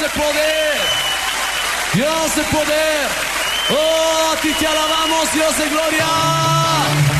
de poder. Dios de poder. Oh, a ti te alabamos, Dios de gloria.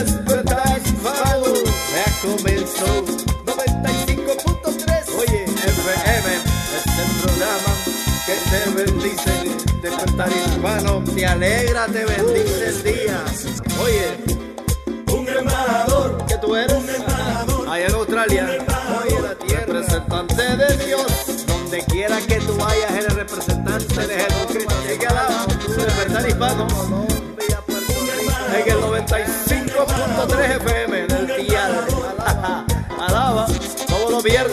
Despertar hispano, ya comenzó 95.3. Oye, FM es el programa que te bendice. Despertar hispano, te alegra, te bendice el día. Oye, un embajador que tú eres un embajador allá en Australia oye la tierra representante de Dios donde quiera que tú vayas eres representante de Jesucristo así que alaba despertar hispano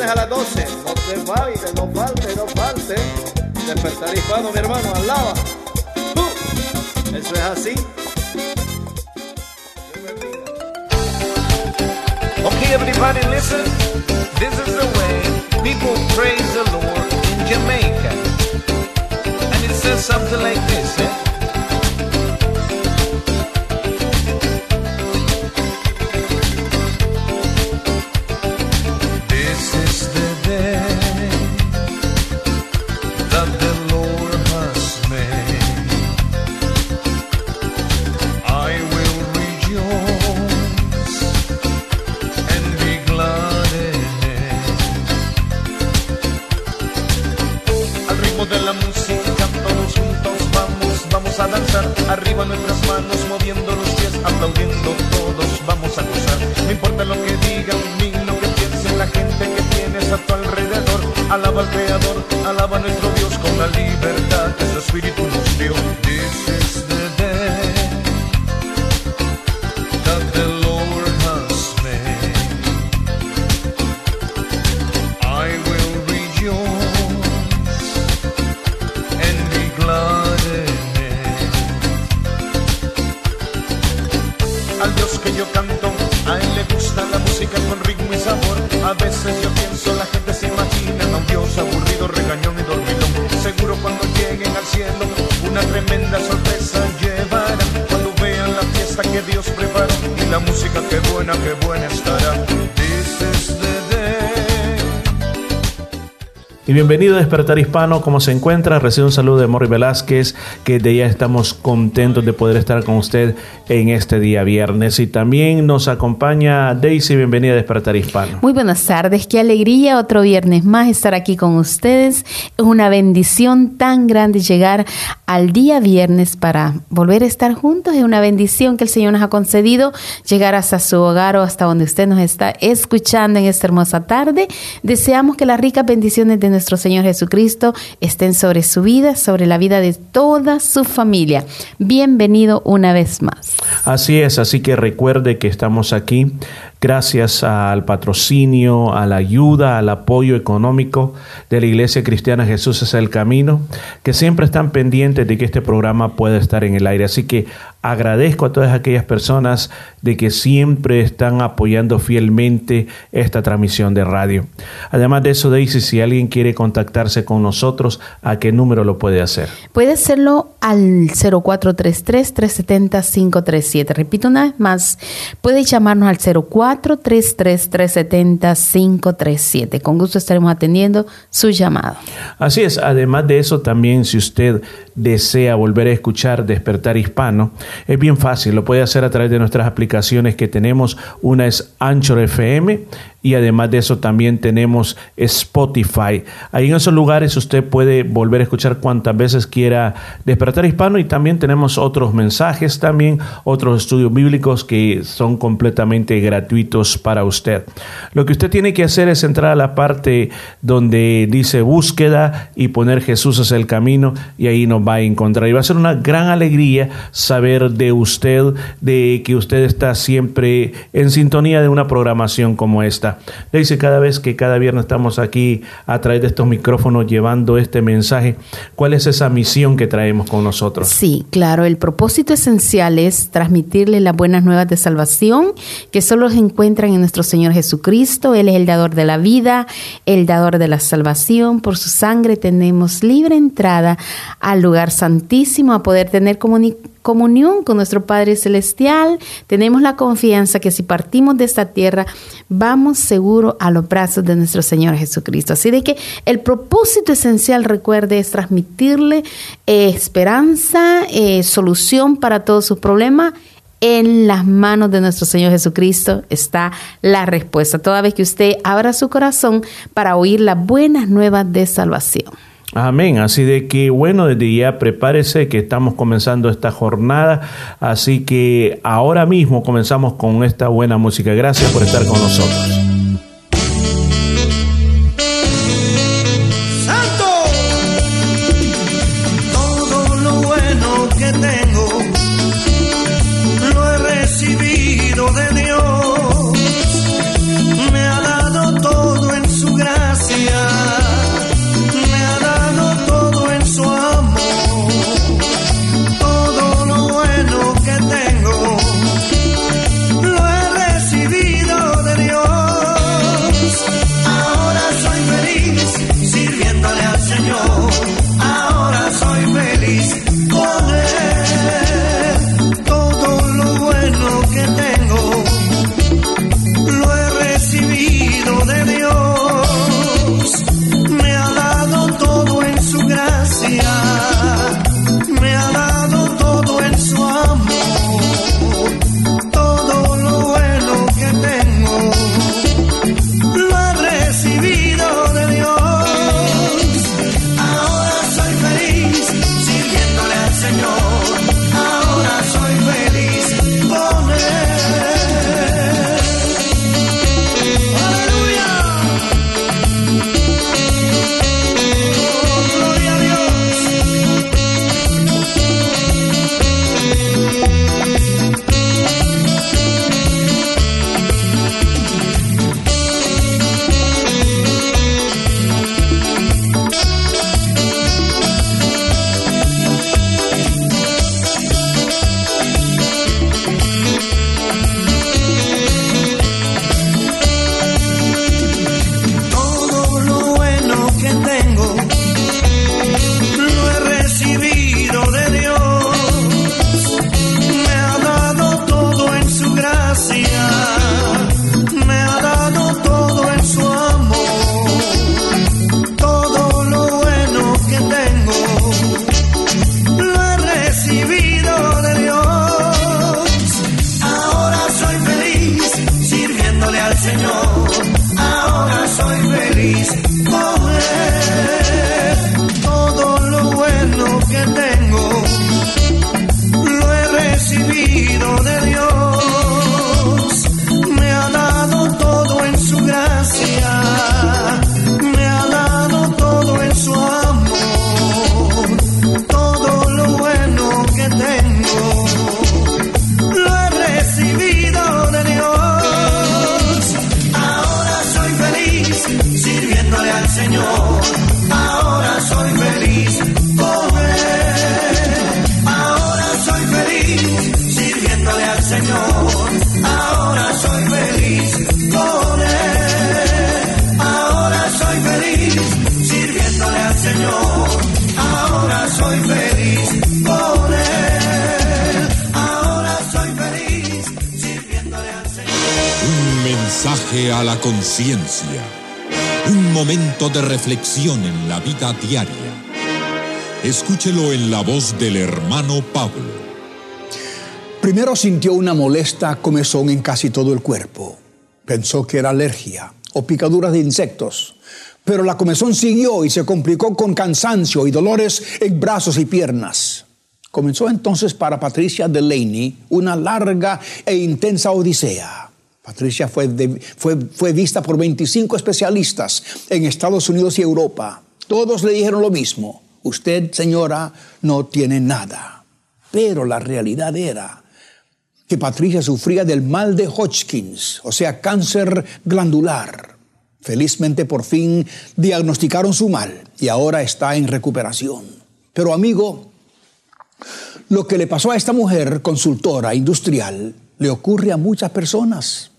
viernes a las 12 no te falte no falte no falte despertar hispano mi hermano alaba eso es así Okay, everybody, listen. This is the way people praise the Lord in Jamaica. And it says something like this, eh? De la música todos juntos vamos, vamos a danzar. Arriba nuestras manos moviendo los pies, aplaudiendo todos vamos a gozar. No importa lo que digan ni lo que piensen la gente que tienes a tu alrededor. Alaba al Creador, alaba a nuestro Dios con la libertad que su Espíritu nos dio. Música que Y bienvenido a Despertar Hispano, ¿cómo se encuentra? Recibe un saludo de Morri Velázquez, que de ya estamos contentos de poder estar con usted en este día viernes. Y también nos acompaña Daisy, bienvenida a Despertar Hispano. Muy buenas tardes, qué alegría otro viernes más estar aquí con ustedes. Es una bendición tan grande llegar al día viernes para volver a estar juntos. Es una bendición que el Señor nos ha concedido llegar hasta su hogar o hasta donde usted nos está escuchando en esta hermosa tarde. Deseamos que las ricas bendiciones de nuestro Señor Jesucristo estén sobre su vida, sobre la vida de toda su familia. Bienvenido una vez más. Así es, así que recuerde que estamos aquí gracias al patrocinio, a la ayuda, al apoyo económico de la Iglesia Cristiana Jesús es el Camino, que siempre están pendientes de que este programa pueda estar en el aire. Así que agradezco a todas aquellas personas de que siempre están apoyando fielmente esta transmisión de radio. Además de eso, Daisy, si alguien quiere contactarse con nosotros, ¿a qué número lo puede hacer? Puede hacerlo al 0433-370-537. Repito una vez más, puede llamarnos al 0433-370-537. Con gusto estaremos atendiendo su llamado. Así es, además de eso, también si usted desea volver a escuchar Despertar Hispano, es bien fácil, lo puede hacer a través de nuestras aplicaciones que tenemos. Una es Anchor FM y además de eso también tenemos Spotify. Ahí en esos lugares usted puede volver a escuchar cuantas veces quiera Despertar Hispano y también tenemos otros mensajes, también otros estudios bíblicos que son completamente gratuitos para usted. Lo que usted tiene que hacer es entrar a la parte donde dice búsqueda y poner Jesús es el camino y ahí nos va a encontrar. Y va a ser una gran alegría saber de usted, de que usted está siempre en sintonía de una programación como esta. Le dice cada vez que cada viernes estamos aquí a través de estos micrófonos llevando este mensaje, ¿cuál es esa misión que traemos con nosotros? Sí, claro, el propósito esencial es transmitirle las buenas nuevas de salvación que solo se encuentran en nuestro Señor Jesucristo. Él es el dador de la vida, el dador de la salvación. Por su sangre tenemos libre entrada al lugar santísimo, a poder tener comunión con nuestro Padre Celestial, tenemos la confianza que si partimos de esta tierra, vamos seguro a los brazos de nuestro Señor Jesucristo. Así de que el propósito esencial, recuerde, es transmitirle eh, esperanza, eh, solución para todos sus problemas en las manos de nuestro Señor Jesucristo está la respuesta. Toda vez que usted abra su corazón para oír las buenas nuevas de salvación. Amén. Así de que, bueno, desde ya prepárese que estamos comenzando esta jornada. Así que ahora mismo comenzamos con esta buena música. Gracias por estar con nosotros. De reflexión en la vida diaria. Escúchelo en la voz del hermano Pablo. Primero sintió una molesta comezón en casi todo el cuerpo. Pensó que era alergia o picaduras de insectos. Pero la comezón siguió y se complicó con cansancio y dolores en brazos y piernas. Comenzó entonces para Patricia Delaney una larga e intensa odisea. Patricia fue, fue, fue vista por 25 especialistas en Estados Unidos y Europa. Todos le dijeron lo mismo. Usted, señora, no tiene nada. Pero la realidad era que Patricia sufría del mal de Hodgkins, o sea, cáncer glandular. Felizmente por fin diagnosticaron su mal y ahora está en recuperación. Pero amigo, lo que le pasó a esta mujer consultora industrial le ocurre a muchas personas.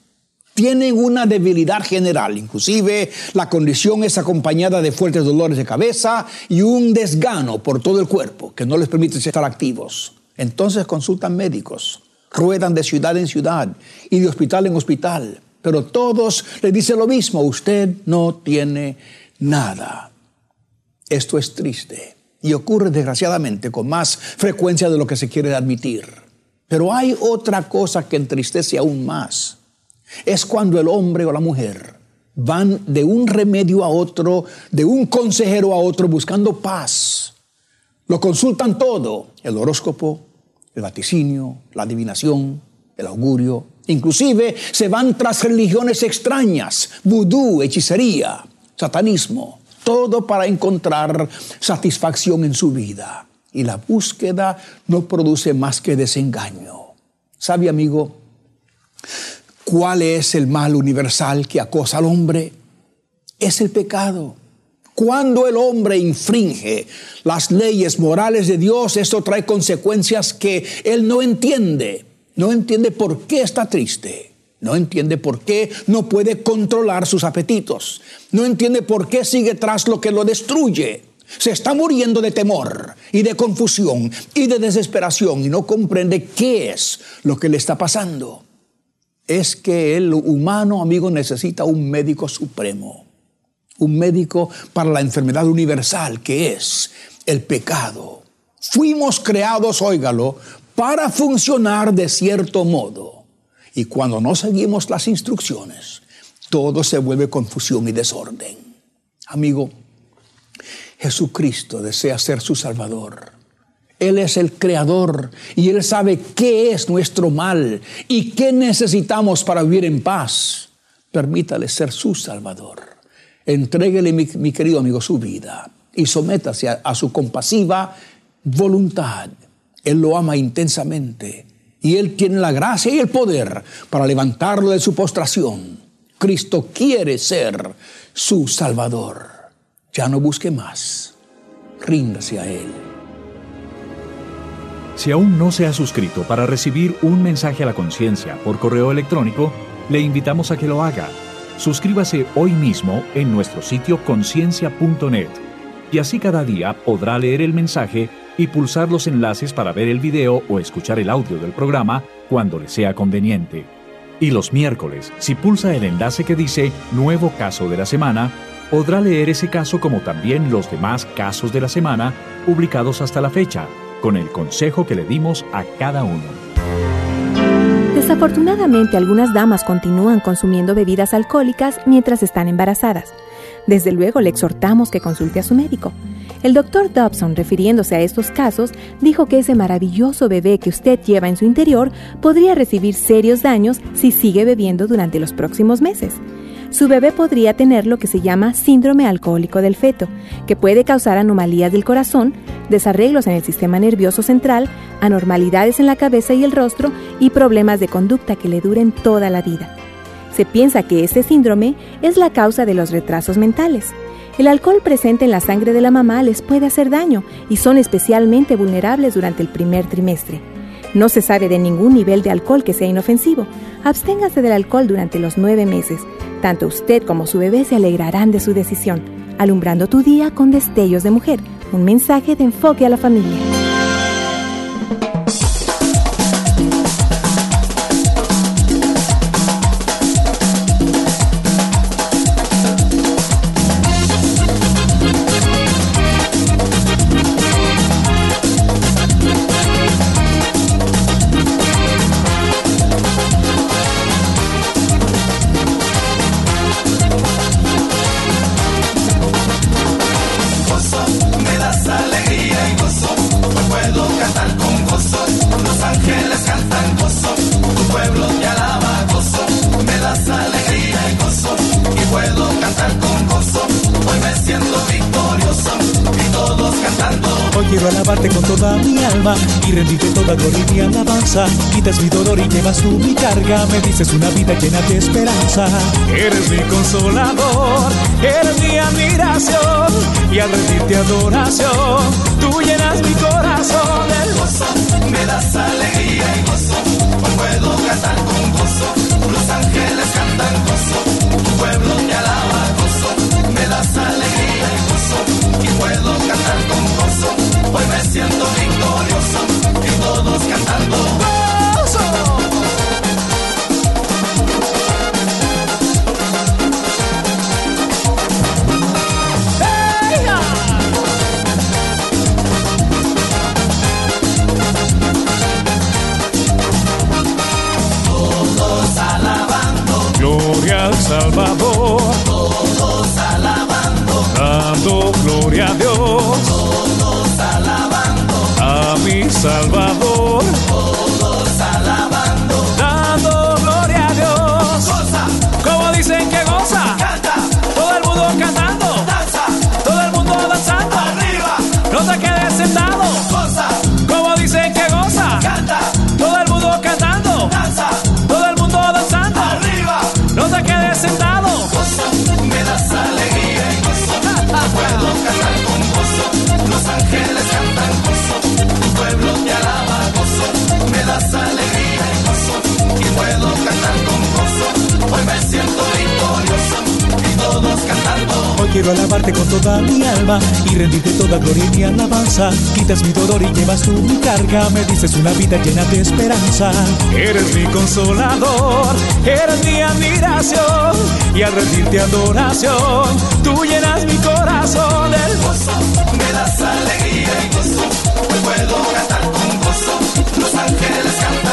Tienen una debilidad general, inclusive la condición es acompañada de fuertes dolores de cabeza y un desgano por todo el cuerpo que no les permite estar activos. Entonces consultan médicos, ruedan de ciudad en ciudad y de hospital en hospital, pero todos le dicen lo mismo, usted no tiene nada. Esto es triste y ocurre desgraciadamente con más frecuencia de lo que se quiere admitir. Pero hay otra cosa que entristece aún más. Es cuando el hombre o la mujer van de un remedio a otro, de un consejero a otro buscando paz. Lo consultan todo, el horóscopo, el vaticinio, la adivinación, el augurio. Inclusive se van tras religiones extrañas, vudú, hechicería, satanismo, todo para encontrar satisfacción en su vida. Y la búsqueda no produce más que desengaño. ¿Sabe, amigo? ¿Cuál es el mal universal que acosa al hombre? Es el pecado. Cuando el hombre infringe las leyes morales de Dios, esto trae consecuencias que él no entiende. No entiende por qué está triste. No entiende por qué no puede controlar sus apetitos. No entiende por qué sigue tras lo que lo destruye. Se está muriendo de temor y de confusión y de desesperación y no comprende qué es lo que le está pasando. Es que el humano, amigo, necesita un médico supremo un médico para la enfermedad universal que es el pecado. Fuimos creados, óigalo, para funcionar de cierto modo. Y cuando no seguimos las instrucciones, todo se vuelve confusión y desorden. Amigo, Jesucristo desea ser su Salvador. Él es el creador y Él sabe qué es nuestro mal y qué necesitamos para vivir en paz. Permítale ser su Salvador. Entréguele, mi, querido amigo, su vida y sométase a su compasiva voluntad. Él lo ama intensamente y Él tiene la gracia y el poder para levantarlo de su postración. Cristo quiere ser su Salvador. Ya no busque más. Ríndase a Él. Si aún no se ha suscrito para recibir un mensaje a la conciencia por correo electrónico, le invitamos a que lo haga. Suscríbase hoy mismo en nuestro sitio conciencia.net y así cada día podrá leer el mensaje y pulsar los enlaces para ver el video o escuchar el audio del programa cuando le sea conveniente. Y los miércoles, si pulsa el enlace que dice Nuevo caso de la semana, podrá leer ese caso como también los demás casos de la semana publicados hasta la fecha, con el consejo que le dimos a cada uno. Desafortunadamente, algunas damas continúan consumiendo bebidas alcohólicas mientras están embarazadas. Desde luego, le exhortamos que consulte a su médico. El doctor Dobson, refiriéndose a estos casos, dijo que ese maravilloso bebé que usted lleva en su interior podría recibir serios daños si sigue bebiendo durante los próximos meses. Su bebé podría tener lo que se llama síndrome alcohólico del feto, que puede causar anomalías del corazón, desarreglos en el sistema nervioso central, anormalidades en la cabeza y el rostro y problemas de conducta que le duren toda la vida. Se piensa que este síndrome es la causa de los retrasos mentales. El alcohol presente en la sangre de la mamá les puede hacer daño y son especialmente vulnerables durante el primer trimestre. No se sabe de ningún nivel de alcohol que sea inofensivo. Absténgase del alcohol durante los nueve meses. Tanto usted como su bebé se alegrarán de su decisión. Alumbrando tu día con destellos de mujer. Un mensaje de enfoque a la familia. Y rendirte toda gloria y alabanza. Quitas mi dolor y llevas tú mi carga, me dices una vida llena de esperanza. Eres mi consolador, eres mi admiración y al rendirte adoración, tú llenas mi corazón. El gozo, me das alegría y gozo. Salvador, quiero alabarte con toda mi alma y rendirte toda gloria y mi alabanza. Quitas mi dolor y llevas tú mi carga, me dices una vida llena de esperanza. Eres mi consolador, eres mi admiración y al rendirte adoración, tú llenas mi corazón. El gozo, me das alegría y gozo. Puedo cantar con gozo. Los ángeles cantan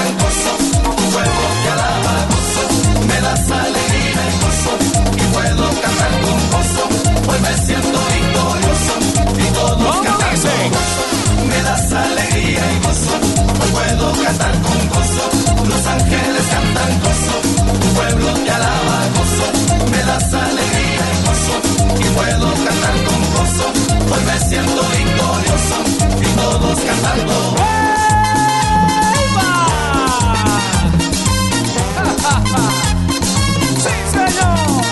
y gozo. Puedo cantar con gozo. Los ángeles cantan gozo. Tu pueblo te alaba gozo. Me das alegría y gozo. Y puedo cantar con gozo. Hoy me siento victorioso. Y todos cantando. ¡Sí, señor!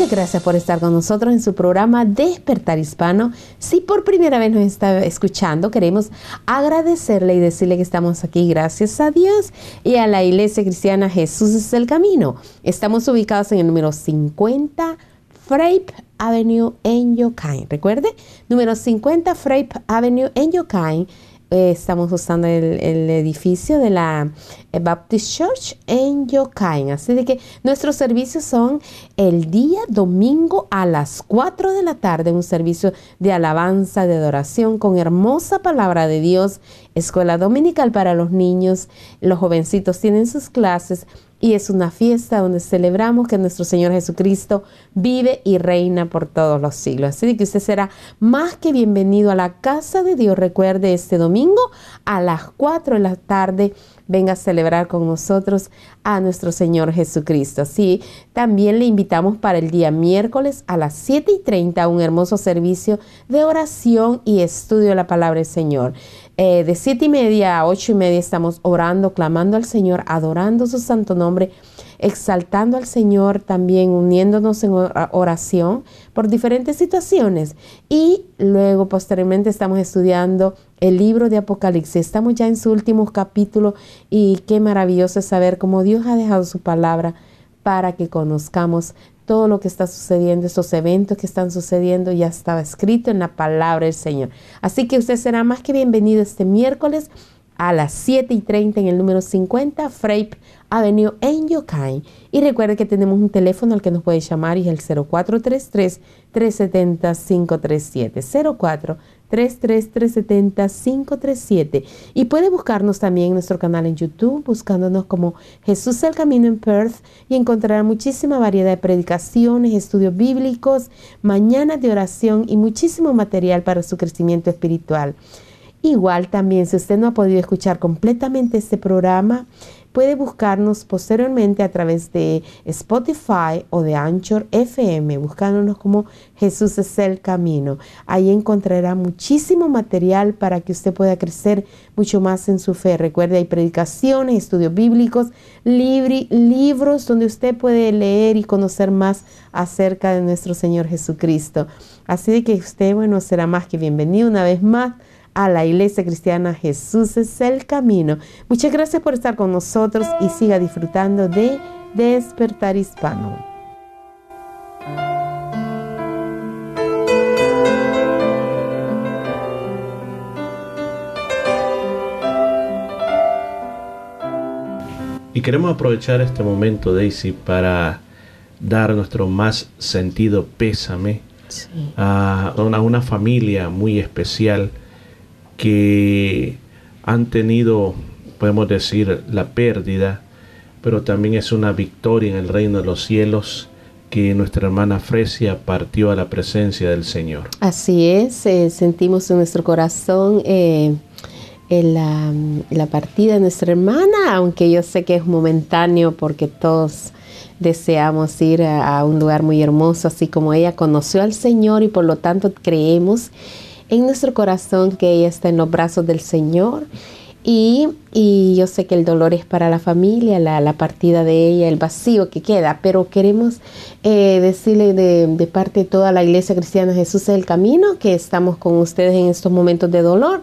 Muchas gracias por estar con nosotros en su programa Despertar Hispano. Si por primera vez nos está escuchando, queremos agradecerle y decirle que estamos aquí gracias a Dios y a la Iglesia Cristiana Jesús es el Camino. Estamos ubicados en el número 50 Frape Avenue en Yokain. Recuerde, número 50 Frape Avenue en Yokain. Eh, estamos usando el, el edificio de la eh, Baptist Church en Yokain. Así de que nuestros servicios son el día domingo a las 4 de la tarde, un servicio de alabanza, de adoración con hermosa palabra de Dios, escuela dominical para los niños, los jovencitos tienen sus clases y es una fiesta donde celebramos que nuestro Señor Jesucristo vive y reina por todos los siglos. Así que usted será más que bienvenido a la casa de Dios. Recuerde este domingo a las 4 de la tarde. Venga a celebrar con nosotros a nuestro Señor Jesucristo. Así también le invitamos para el día miércoles a las 7 y 30 a un hermoso servicio de oración y estudio de la palabra del Señor. Eh, de siete y media a ocho y media estamos orando, clamando al Señor, adorando su santo nombre exaltando al Señor también, uniéndonos en ora- oración por diferentes situaciones. Y luego, posteriormente, estamos estudiando el libro de Apocalipsis. Estamos ya en su último capítulo y qué maravilloso es saber cómo Dios ha dejado su palabra para que conozcamos todo lo que está sucediendo, estos eventos que están sucediendo, ya estaba escrito en la palabra del Señor. Así que usted será más que bienvenido este miércoles a las 7 y 30 en el número 50 Frape Avenue en Yokai. Y recuerde que tenemos un teléfono al que nos puede llamar y es el 0433-370-537. 0433-370-537. Y puede buscarnos también en nuestro canal en YouTube, buscándonos como Jesús el Camino en Perth y encontrará muchísima variedad de predicaciones, estudios bíblicos, mañanas de oración y muchísimo material para su crecimiento espiritual. Igual también, si usted no ha podido escuchar completamente este programa, puede buscarnos posteriormente a través de Spotify o de Anchor FM, buscándonos como Jesús es el camino. Ahí encontrará muchísimo material para que usted pueda crecer mucho más en su fe. Recuerde, hay predicaciones, estudios bíblicos, libri- libros donde usted puede leer y conocer más acerca de nuestro Señor Jesucristo. Así de que usted, bueno, será más que bienvenido una vez más a la Iglesia Cristiana Jesús es el camino. Muchas gracias por estar con nosotros y siga disfrutando de Despertar Hispano. Y queremos aprovechar este momento, Daisy, para dar nuestro más sentido pésame a una, a una familia muy especial que han tenido, podemos decir, la pérdida, pero también es una victoria en el reino de los cielos que nuestra hermana Fresia partió a la presencia del Señor. Así es, eh, sentimos en nuestro corazón eh, en la, la partida de nuestra hermana, aunque yo sé que es momentáneo porque todos deseamos ir a, a un lugar muy hermoso, así como ella conoció al Señor y por lo tanto creemos en nuestro corazón que ella está en los brazos del Señor. Y, y yo sé que el dolor es para la familia, la, la partida de ella, el vacío que queda, pero queremos eh, decirle de, de parte de toda la Iglesia Cristiana Jesús es el Camino que estamos con ustedes en estos momentos de dolor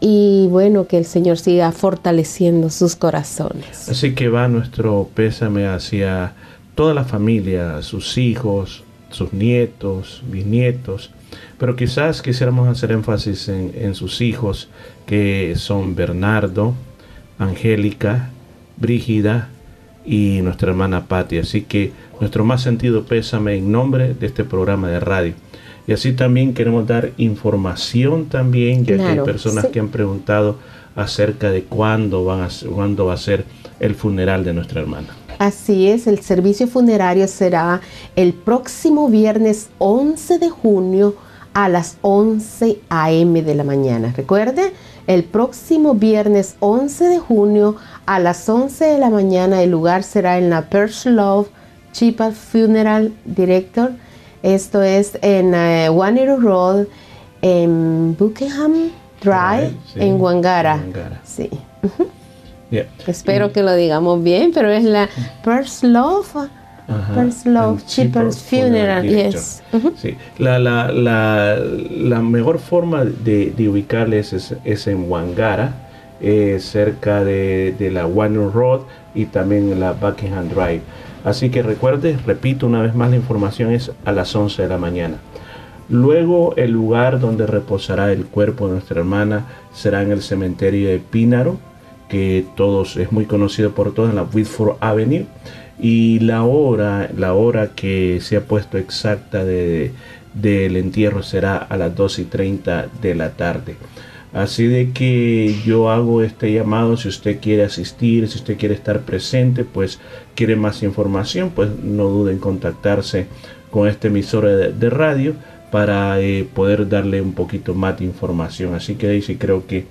y bueno, que el Señor siga fortaleciendo sus corazones. Así que va nuestro pésame hacia toda la familia, sus hijos, sus nietos, bisnietos, pero quizás quisiéramos hacer énfasis en, en sus hijos, que son Bernardo, Angélica, Brígida y nuestra hermana Patti. Así que nuestro más sentido pésame en nombre de este programa de radio. Y así también queremos dar información también, ya que hay personas sí. que han preguntado acerca de cuándo, van a, cuándo va a ser el funeral de nuestra hermana. Así es, el servicio funerario será el próximo viernes 11 de junio a las 11 a.m. de la mañana. Recuerde, el próximo viernes 11 de junio a las 11 de la mañana el lugar será en la Perch Love Chipa Funeral Director. Esto es en eh, One Arrow Road, en Buckingham Drive, sí, en Wangara. Wangara. Sí. Yeah. Espero que lo digamos bien, pero es la First Love, Love Cheapers Cheapers Funeral, Funeral yes. Sí, la, la, la, la mejor forma de, de ubicarles es, es en Wangara, eh, cerca de, de la Warner Road y también en la Buckingham Drive. Así que recuerde, repito una vez más, la información es a las 11 de la mañana. Luego el lugar donde reposará el cuerpo de nuestra hermana será en el cementerio de Pínaro, que todos es muy conocido por todos en la Whitford Avenue. Y la hora, la hora que se ha puesto exacta de, del entierro será a las 2 y 30 de la tarde. Así de que yo hago este llamado, si usted quiere asistir, si usted quiere estar presente, pues quiere más información, pues no dude en contactarse con este emisora de, de radio para eh, poder darle un poquito más de información. Así que Daisy creo que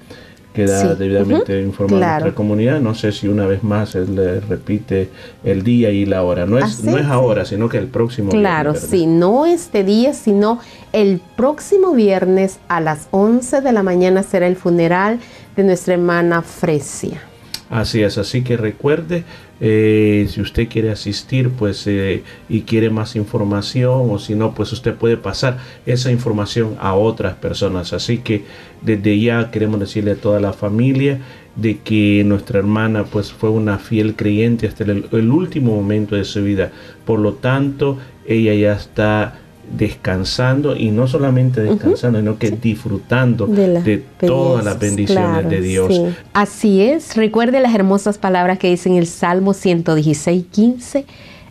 queda Sí, debidamente ujú, informada claro. nuestra comunidad. No sé si una vez más él le repite el día y la hora. No es, Así no es ahora, sino que el próximo. Claro, viernes, ¿verdad? sí, no este día, sino el próximo viernes a las 11 de la mañana será el funeral de nuestra hermana Fresia. Así es, así que recuerde, eh, si usted quiere asistir pues eh, y quiere más información o si no, pues usted puede pasar esa información a otras personas. Así que desde ya queremos decirle a toda la familia de que nuestra hermana pues fue una fiel creyente hasta el, el último momento de su vida. Por lo tanto, ella ya está descansando y no solamente descansando, sino que disfrutando De todas las bendiciones claro, de Dios. sí. Así es. Recuerde las hermosas palabras que dice en el Salmo 116, 15.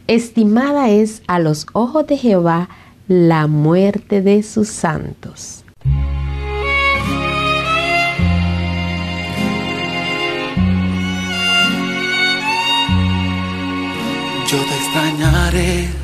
Estimada es a los ojos de Jehová la muerte de sus santos. yo te extrañaré.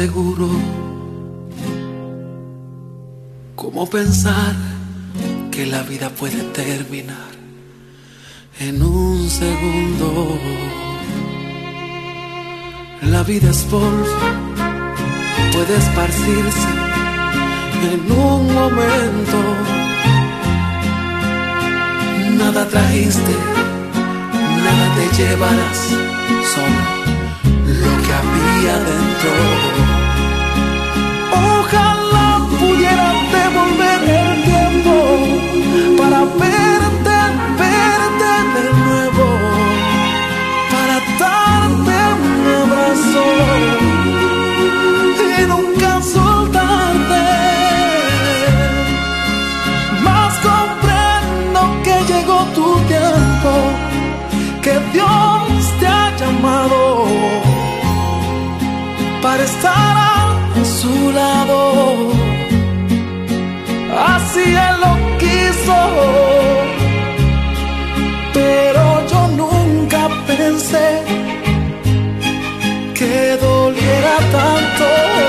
Seguro. ¿Cómo pensar que la vida puede terminar en un segundo? La vida es polvo, puede esparcirse en un momento. Nada trajiste, nada te llevarás, solo lo que había dentro. Su lado. Así Él lo quiso, pero yo nunca pensé que doliera tanto.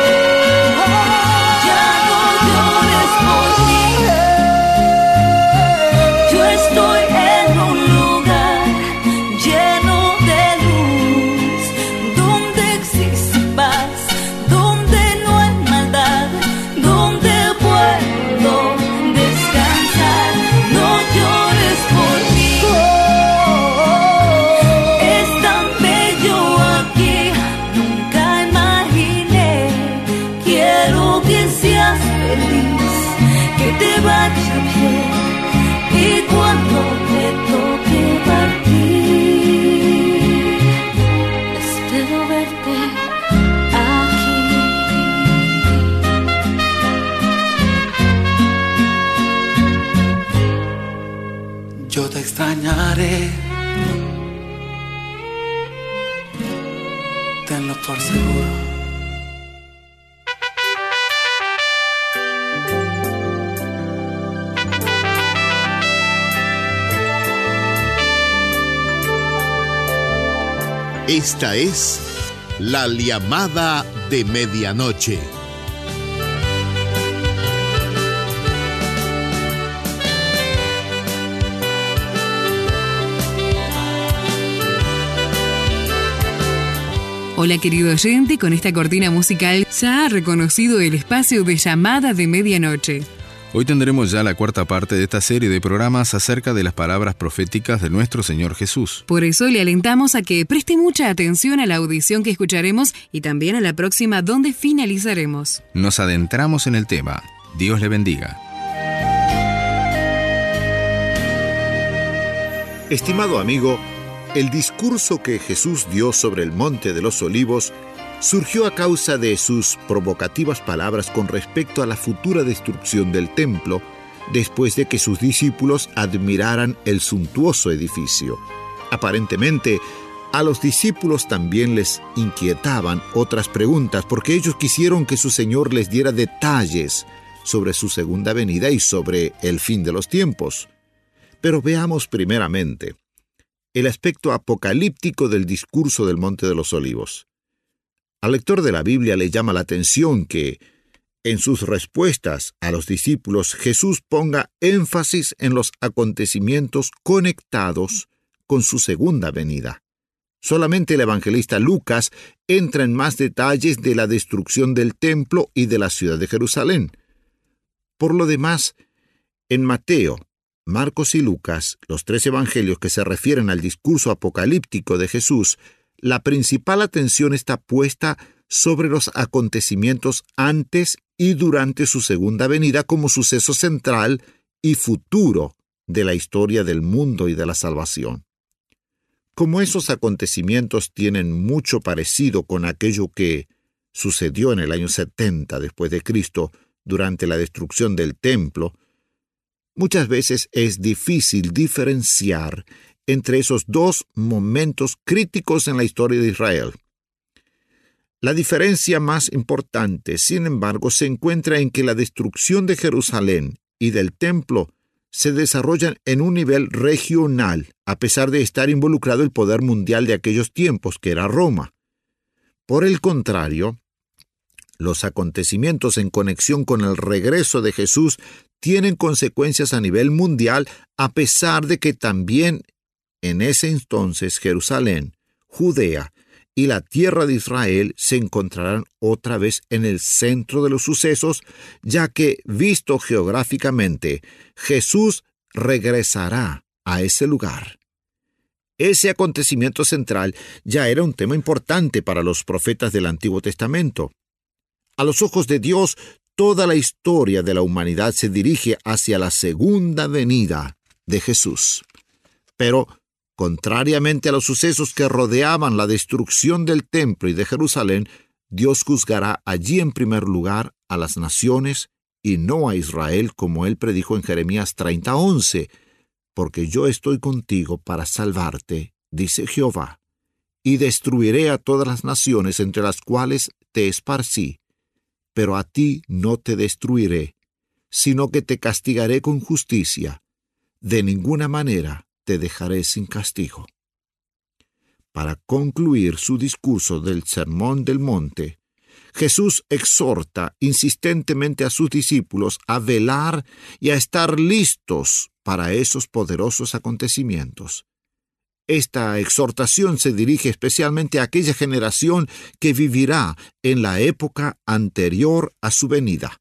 Esta es la llamada de medianoche. Hola querido oyente, con esta cortina musical ya ha reconocido el espacio de llamada de medianoche. Hoy tendremos ya la cuarta parte de esta serie de programas acerca de las palabras proféticas de nuestro Señor Jesús. Por eso le alentamos a que preste mucha atención a la audición que escucharemos y también a la próxima donde finalizaremos. Nos adentramos en el tema. Dios le bendiga. Estimado amigo, el discurso que Jesús dio sobre el Monte de los Olivos surgió a causa de sus provocativas palabras con respecto a la futura destrucción del templo, después de que sus discípulos admiraran el suntuoso edificio. Aparentemente, a los discípulos también les inquietaban otras preguntas, porque ellos quisieron que su Señor les diera detalles sobre su segunda venida y sobre el fin de los tiempos. Pero veamos primeramente el aspecto apocalíptico del discurso del Monte de los Olivos. Al lector de la Biblia le llama la atención que, en sus respuestas a los discípulos, Jesús ponga énfasis en los acontecimientos conectados con su segunda venida. Solamente el evangelista Lucas entra en más detalles de la destrucción del templo y de la ciudad de Jerusalén. Por lo demás, en Mateo, Marcos y Lucas, los tres evangelios que se refieren al discurso apocalíptico de Jesús, la principal atención está puesta sobre los acontecimientos antes y durante su segunda venida como suceso central y futuro de la historia del mundo y de la salvación. Como esos acontecimientos tienen mucho parecido con aquello que sucedió en el año 70 después de Cristo durante la destrucción del templo, muchas veces es difícil diferenciar entre esos dos momentos críticos en la historia de Israel. La diferencia más importante, sin embargo, se encuentra en que la destrucción de Jerusalén y del templo se desarrollan en un nivel regional, a pesar de estar involucrado el poder mundial de aquellos tiempos, que era Roma. Por el contrario, los acontecimientos en conexión con el regreso de Jesús tienen consecuencias a nivel mundial, a pesar de que también en ese entonces Jerusalén, Judea y la tierra de Israel se encontrarán otra vez en el centro de los sucesos, ya que, visto geográficamente, Jesús regresará a ese lugar. Ese acontecimiento central ya era un tema importante para los profetas del Antiguo Testamento. A los ojos de Dios, toda la historia de la humanidad se dirige hacia la segunda venida de Jesús. Pero Contrariamente a los sucesos que rodeaban la destrucción del templo y de Jerusalén, Dios juzgará allí en primer lugar a las naciones y no a Israel, como él predijo en Jeremías 30:11, porque yo estoy contigo para salvarte, dice Jehová, y destruiré a todas las naciones entre las cuales te esparcí, pero a ti no te destruiré, sino que te castigaré con justicia. De ninguna manera te dejaré sin castigo. Para concluir su discurso del Sermón del Monte, Jesús exhorta insistentemente a sus discípulos a velar y a estar listos para esos poderosos acontecimientos. Esta exhortación se dirige especialmente a aquella generación que vivirá en la época anterior a su venida.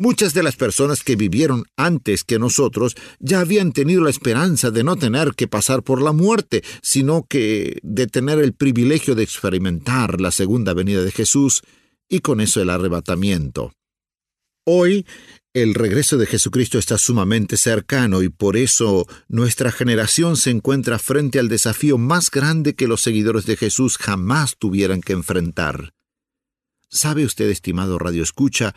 Muchas de las personas que vivieron antes que nosotros ya habían tenido la esperanza de no tener que pasar por la muerte, sino que de tener el privilegio de experimentar la segunda venida de Jesús y con eso el arrebatamiento. Hoy el regreso de Jesucristo está sumamente cercano y por eso nuestra generación se encuentra frente al desafío más grande que los seguidores de Jesús jamás tuvieran que enfrentar. ¿Sabe usted, estimado Radio Escucha,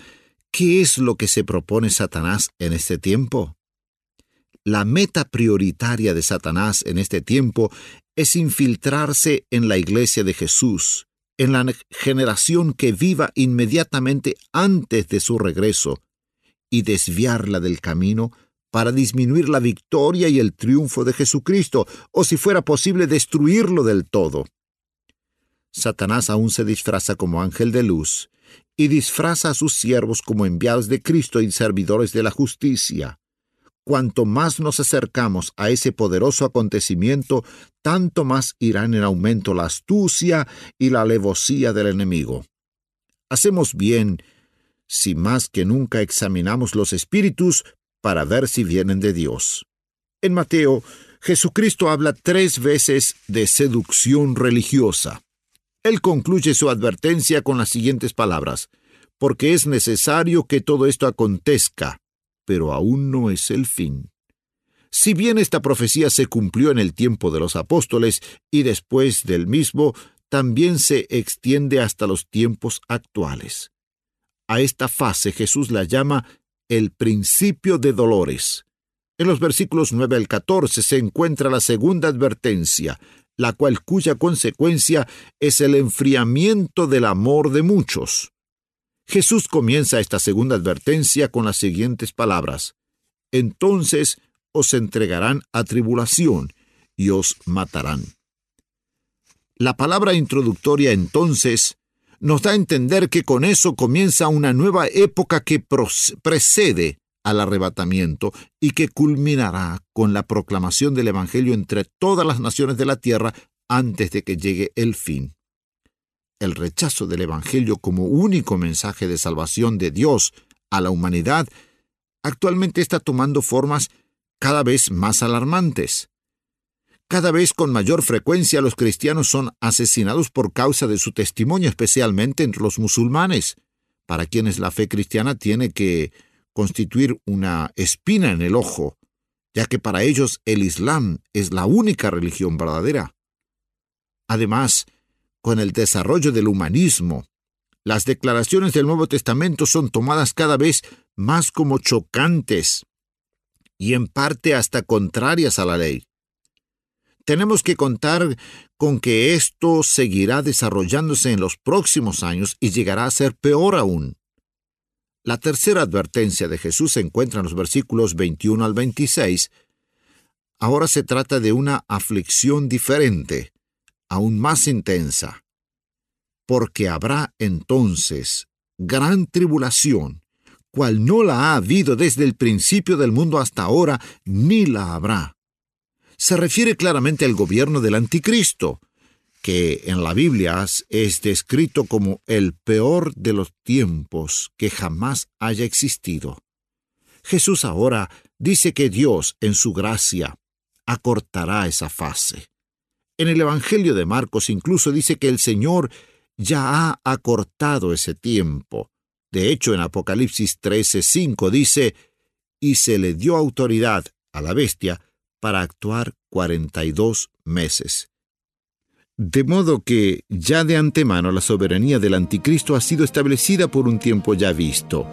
qué es lo que se propone Satanás en este tiempo? La meta prioritaria de Satanás en este tiempo es infiltrarse en la iglesia de Jesús, en la generación que viva inmediatamente antes de su regreso, y desviarla del camino para disminuir la victoria y el triunfo de Jesucristo, o si fuera posible destruirlo del todo. Satanás aún se disfraza como ángel de luz, y disfraza a sus siervos como enviados de Cristo y servidores de la justicia. Cuanto más nos acercamos a ese poderoso acontecimiento, tanto más irán en aumento la astucia y la alevosía del enemigo. Hacemos bien si más que nunca examinamos los espíritus para ver si vienen de Dios. En Mateo, Jesucristo habla tres veces de seducción religiosa. Él concluye su advertencia con las siguientes palabras, porque es necesario que todo esto acontezca, pero aún no es el fin. Si bien esta profecía se cumplió en el tiempo de los apóstoles y después del mismo, también se extiende hasta los tiempos actuales. A esta fase Jesús la llama el principio de dolores. En los versículos 9 al 14 se encuentra la segunda advertencia, la cual cuya consecuencia es el enfriamiento del amor de muchos. Jesús comienza esta segunda advertencia con las siguientes palabras. Entonces os entregarán a tribulación y os matarán. La palabra introductoria entonces nos da a entender que con eso comienza una nueva época que precede al arrebatamiento y que culminará con la proclamación del Evangelio entre todas las naciones de la tierra antes de que llegue el fin. El rechazo del Evangelio como único mensaje de salvación de Dios a la humanidad actualmente está tomando formas cada vez más alarmantes. Cada vez con mayor frecuencia los cristianos son asesinados por causa de su testimonio, especialmente entre los musulmanes, para quienes la fe cristiana tiene que constituir una espina en el ojo, ya que para ellos el Islam es la única religión verdadera. Además, con el desarrollo del humanismo, las declaraciones del Nuevo Testamento son tomadas cada vez más como chocantes y en parte hasta contrarias a la ley. Tenemos que contar con que esto seguirá desarrollándose en los próximos años y llegará a ser peor aún. La tercera advertencia de Jesús se encuentra en los versículos 21 al 26. Ahora se trata de una aflicción diferente, aún más intensa. Porque habrá entonces gran tribulación, cual no la ha habido desde el principio del mundo hasta ahora, ni la habrá se refiere claramente al gobierno del anticristo, que en la Biblia es descrito como el peor de los tiempos que jamás haya existido. Jesús ahora dice que Dios, en su gracia, acortará esa fase. En el Evangelio de Marcos incluso dice que el Señor ya ha acortado ese tiempo. De hecho, en Apocalipsis 13:5 dice, y se le dio autoridad a la bestia para actuar 42 meses. De modo que ya de antemano la soberanía del anticristo ha sido establecida por un tiempo ya visto.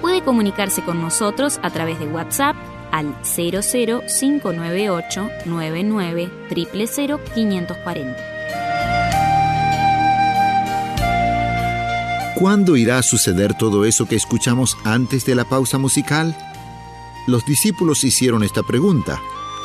Puede comunicarse con nosotros a través de WhatsApp al 00598 99 540. ¿Cuándo irá a suceder todo eso que escuchamos antes de la pausa musical? Los discípulos hicieron esta pregunta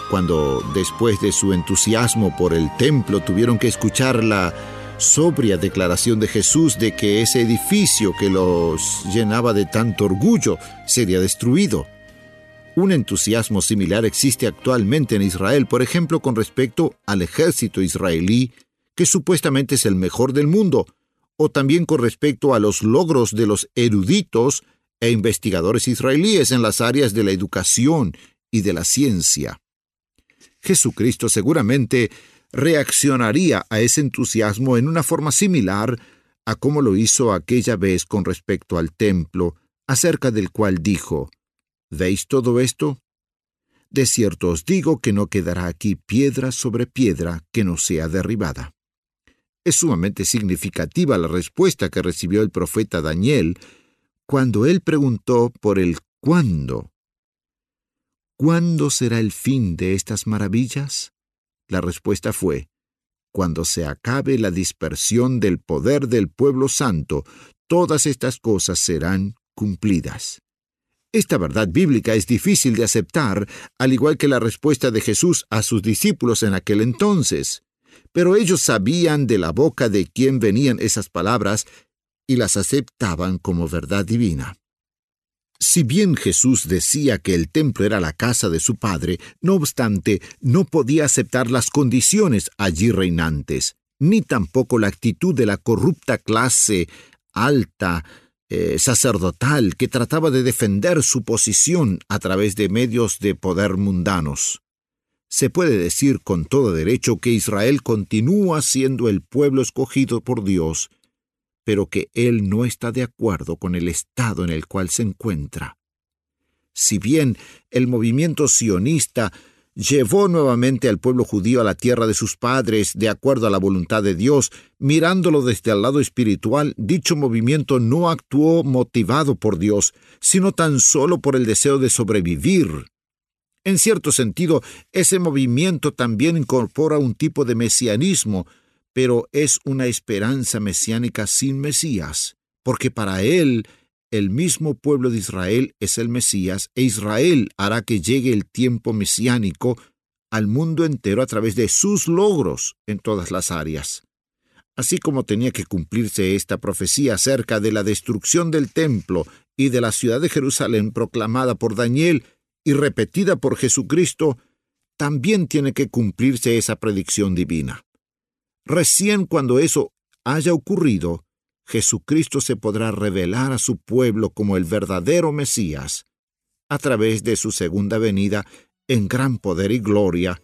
cuando, después de su entusiasmo por el templo, tuvieron que escuchar la sobria declaración de Jesús de que ese edificio que los llenaba de tanto orgullo sería destruido. Un entusiasmo similar existe actualmente en Israel, por ejemplo, con respecto al ejército israelí, que supuestamente es el mejor del mundo, o también con respecto a los logros de los eruditos e investigadores israelíes en las áreas de la educación y de la ciencia. Jesucristo seguramente reaccionaría a ese entusiasmo en una forma similar a como lo hizo aquella vez con respecto al templo, acerca del cual dijo, ¿Veis todo esto? De cierto os digo que no quedará aquí piedra sobre piedra que no sea derribada. Es sumamente significativa la respuesta que recibió el profeta Daniel cuando él preguntó por el cuándo. ¿Cuándo será el fin de estas maravillas? La respuesta fue, cuando se acabe la dispersión del poder del pueblo santo, todas estas cosas serán cumplidas. Esta verdad bíblica es difícil de aceptar, al igual que la respuesta de Jesús a sus discípulos en aquel entonces. Pero ellos sabían de la boca de quién venían esas palabras y las aceptaban como verdad divina. Si bien Jesús decía que el templo era la casa de su Padre, no obstante, no podía aceptar las condiciones allí reinantes, ni tampoco la actitud de la corrupta clase alta, eh, sacerdotal, que trataba de defender su posición a través de medios de poder mundanos. Se puede decir con todo derecho que Israel continúa siendo el pueblo escogido por Dios, pero que él no está de acuerdo con el estado en el cual se encuentra. Si bien el movimiento sionista llevó nuevamente al pueblo judío a la tierra de sus padres de acuerdo a la voluntad de Dios, mirándolo desde el lado espiritual, dicho movimiento no actuó motivado por Dios, sino tan solo por el deseo de sobrevivir. En cierto sentido, ese movimiento también incorpora un tipo de mesianismo, pero es una esperanza mesiánica sin Mesías, porque para él el mismo pueblo de Israel es el Mesías, e Israel hará que llegue el tiempo mesiánico al mundo entero a través de sus logros en todas las áreas. Así como tenía que cumplirse esta profecía acerca de la destrucción del templo y de la ciudad de Jerusalén proclamada por Daniel y repetida por Jesucristo, también tiene que cumplirse esa predicción divina. Recién cuando eso haya ocurrido, Jesucristo se podrá revelar a su pueblo como el verdadero Mesías, a través de su segunda venida en gran poder y gloria,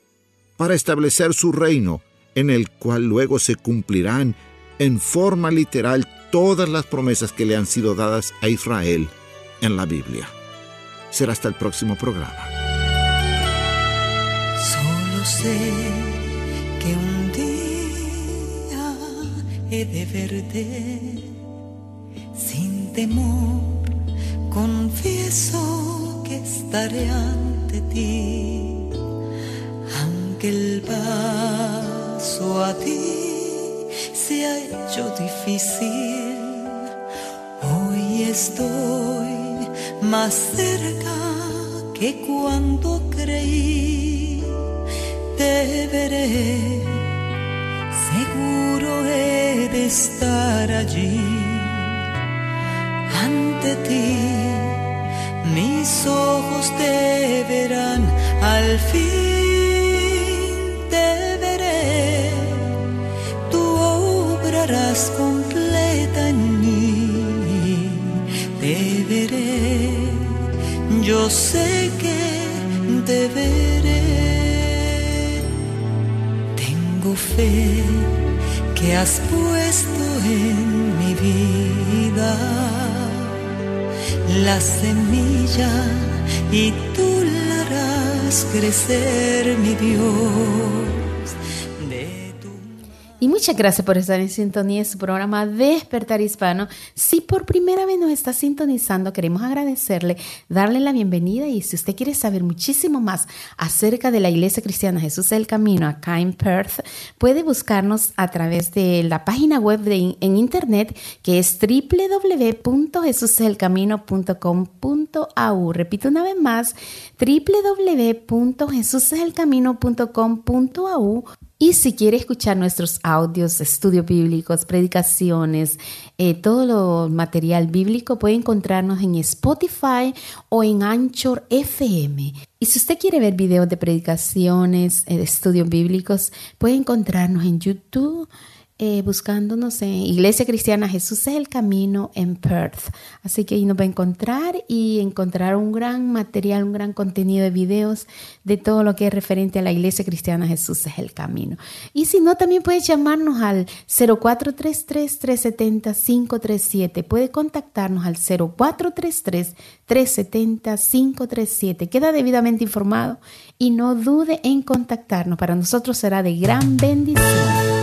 para establecer su reino, en el cual luego se cumplirán en forma literal todas las promesas que le han sido dadas a Israel en la Biblia. Será hasta el próximo programa. He de verte sin temor. Confieso que estaré ante ti, aunque el paso a ti se ha hecho difícil. Hoy estoy más cerca que cuando creí. Te veré, seguro he de estar allí ante ti. Mis ojos te verán. Al fin, te veré, tú obrarás completa en mí, te veré, yo sé que te veré, tengo fe que has puesto en mi vida la semilla y tú la harás crecer, mi Dios. Y muchas gracias por estar en sintonía en su programa Despertar Hispano. Si por primera vez nos está sintonizando, queremos agradecerle, darle la bienvenida y si usted quiere saber muchísimo más acerca de la Iglesia Cristiana Jesús del Camino acá en Perth, puede buscarnos a través de la página web de, en internet que es www.jesuselcamino.com.au. Repito una vez más, www.jesuselcamino.com.au y si quiere escuchar nuestros audios, estudios bíblicos, predicaciones, eh, todo lo material bíblico, puede encontrarnos en Spotify o en Anchor FM. Y si usted quiere ver videos de predicaciones, eh, estudios bíblicos, puede encontrarnos en YouTube eh, buscándonos en Iglesia Cristiana Jesús es el Camino en Perth. Así que ahí nos va a encontrar y encontrar un gran material, un gran contenido de videos de todo lo que es referente a la Iglesia Cristiana Jesús es el Camino. Y si no, también puedes llamarnos al 0433-370-537. Puede contactarnos al 0433-370-537. Queda debidamente informado y no dude en contactarnos. Para nosotros será de gran bendición.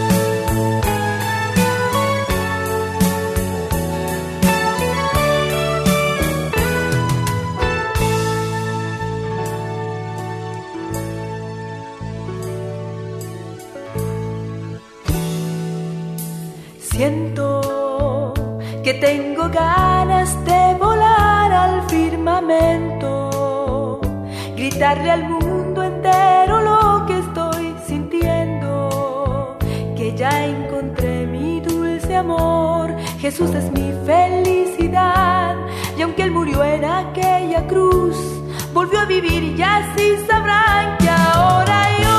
Tengo ganas de volar al firmamento, gritarle al mundo entero lo que estoy sintiendo, que ya encontré mi dulce amor, Jesús es mi felicidad, y aunque Él murió en aquella cruz, volvió a vivir y así sabrán que ahora yo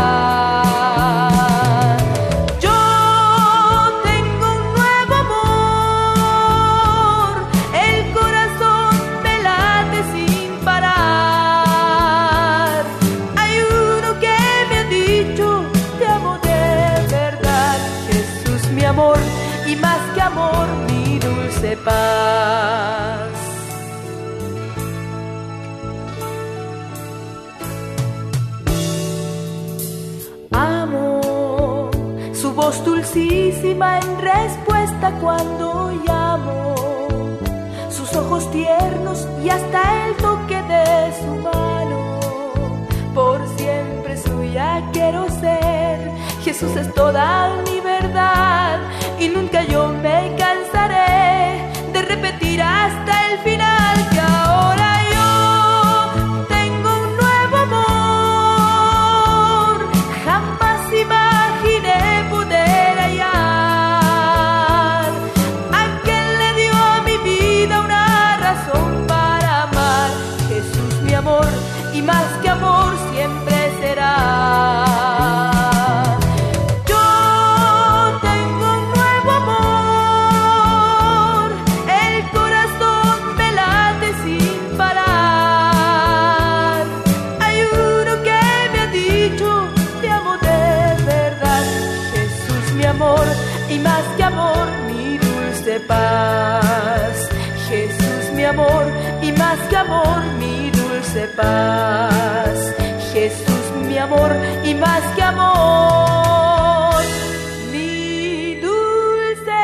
siempre dulcísima en respuesta cuando llamo, sus ojos tiernos y hasta el toque de su mano. Por siempre suya quiero ser, Jesús es toda mi verdad y nunca yo me cansaré de repetir hasta el final paz. Jesús mi amor y más que amor mi dulce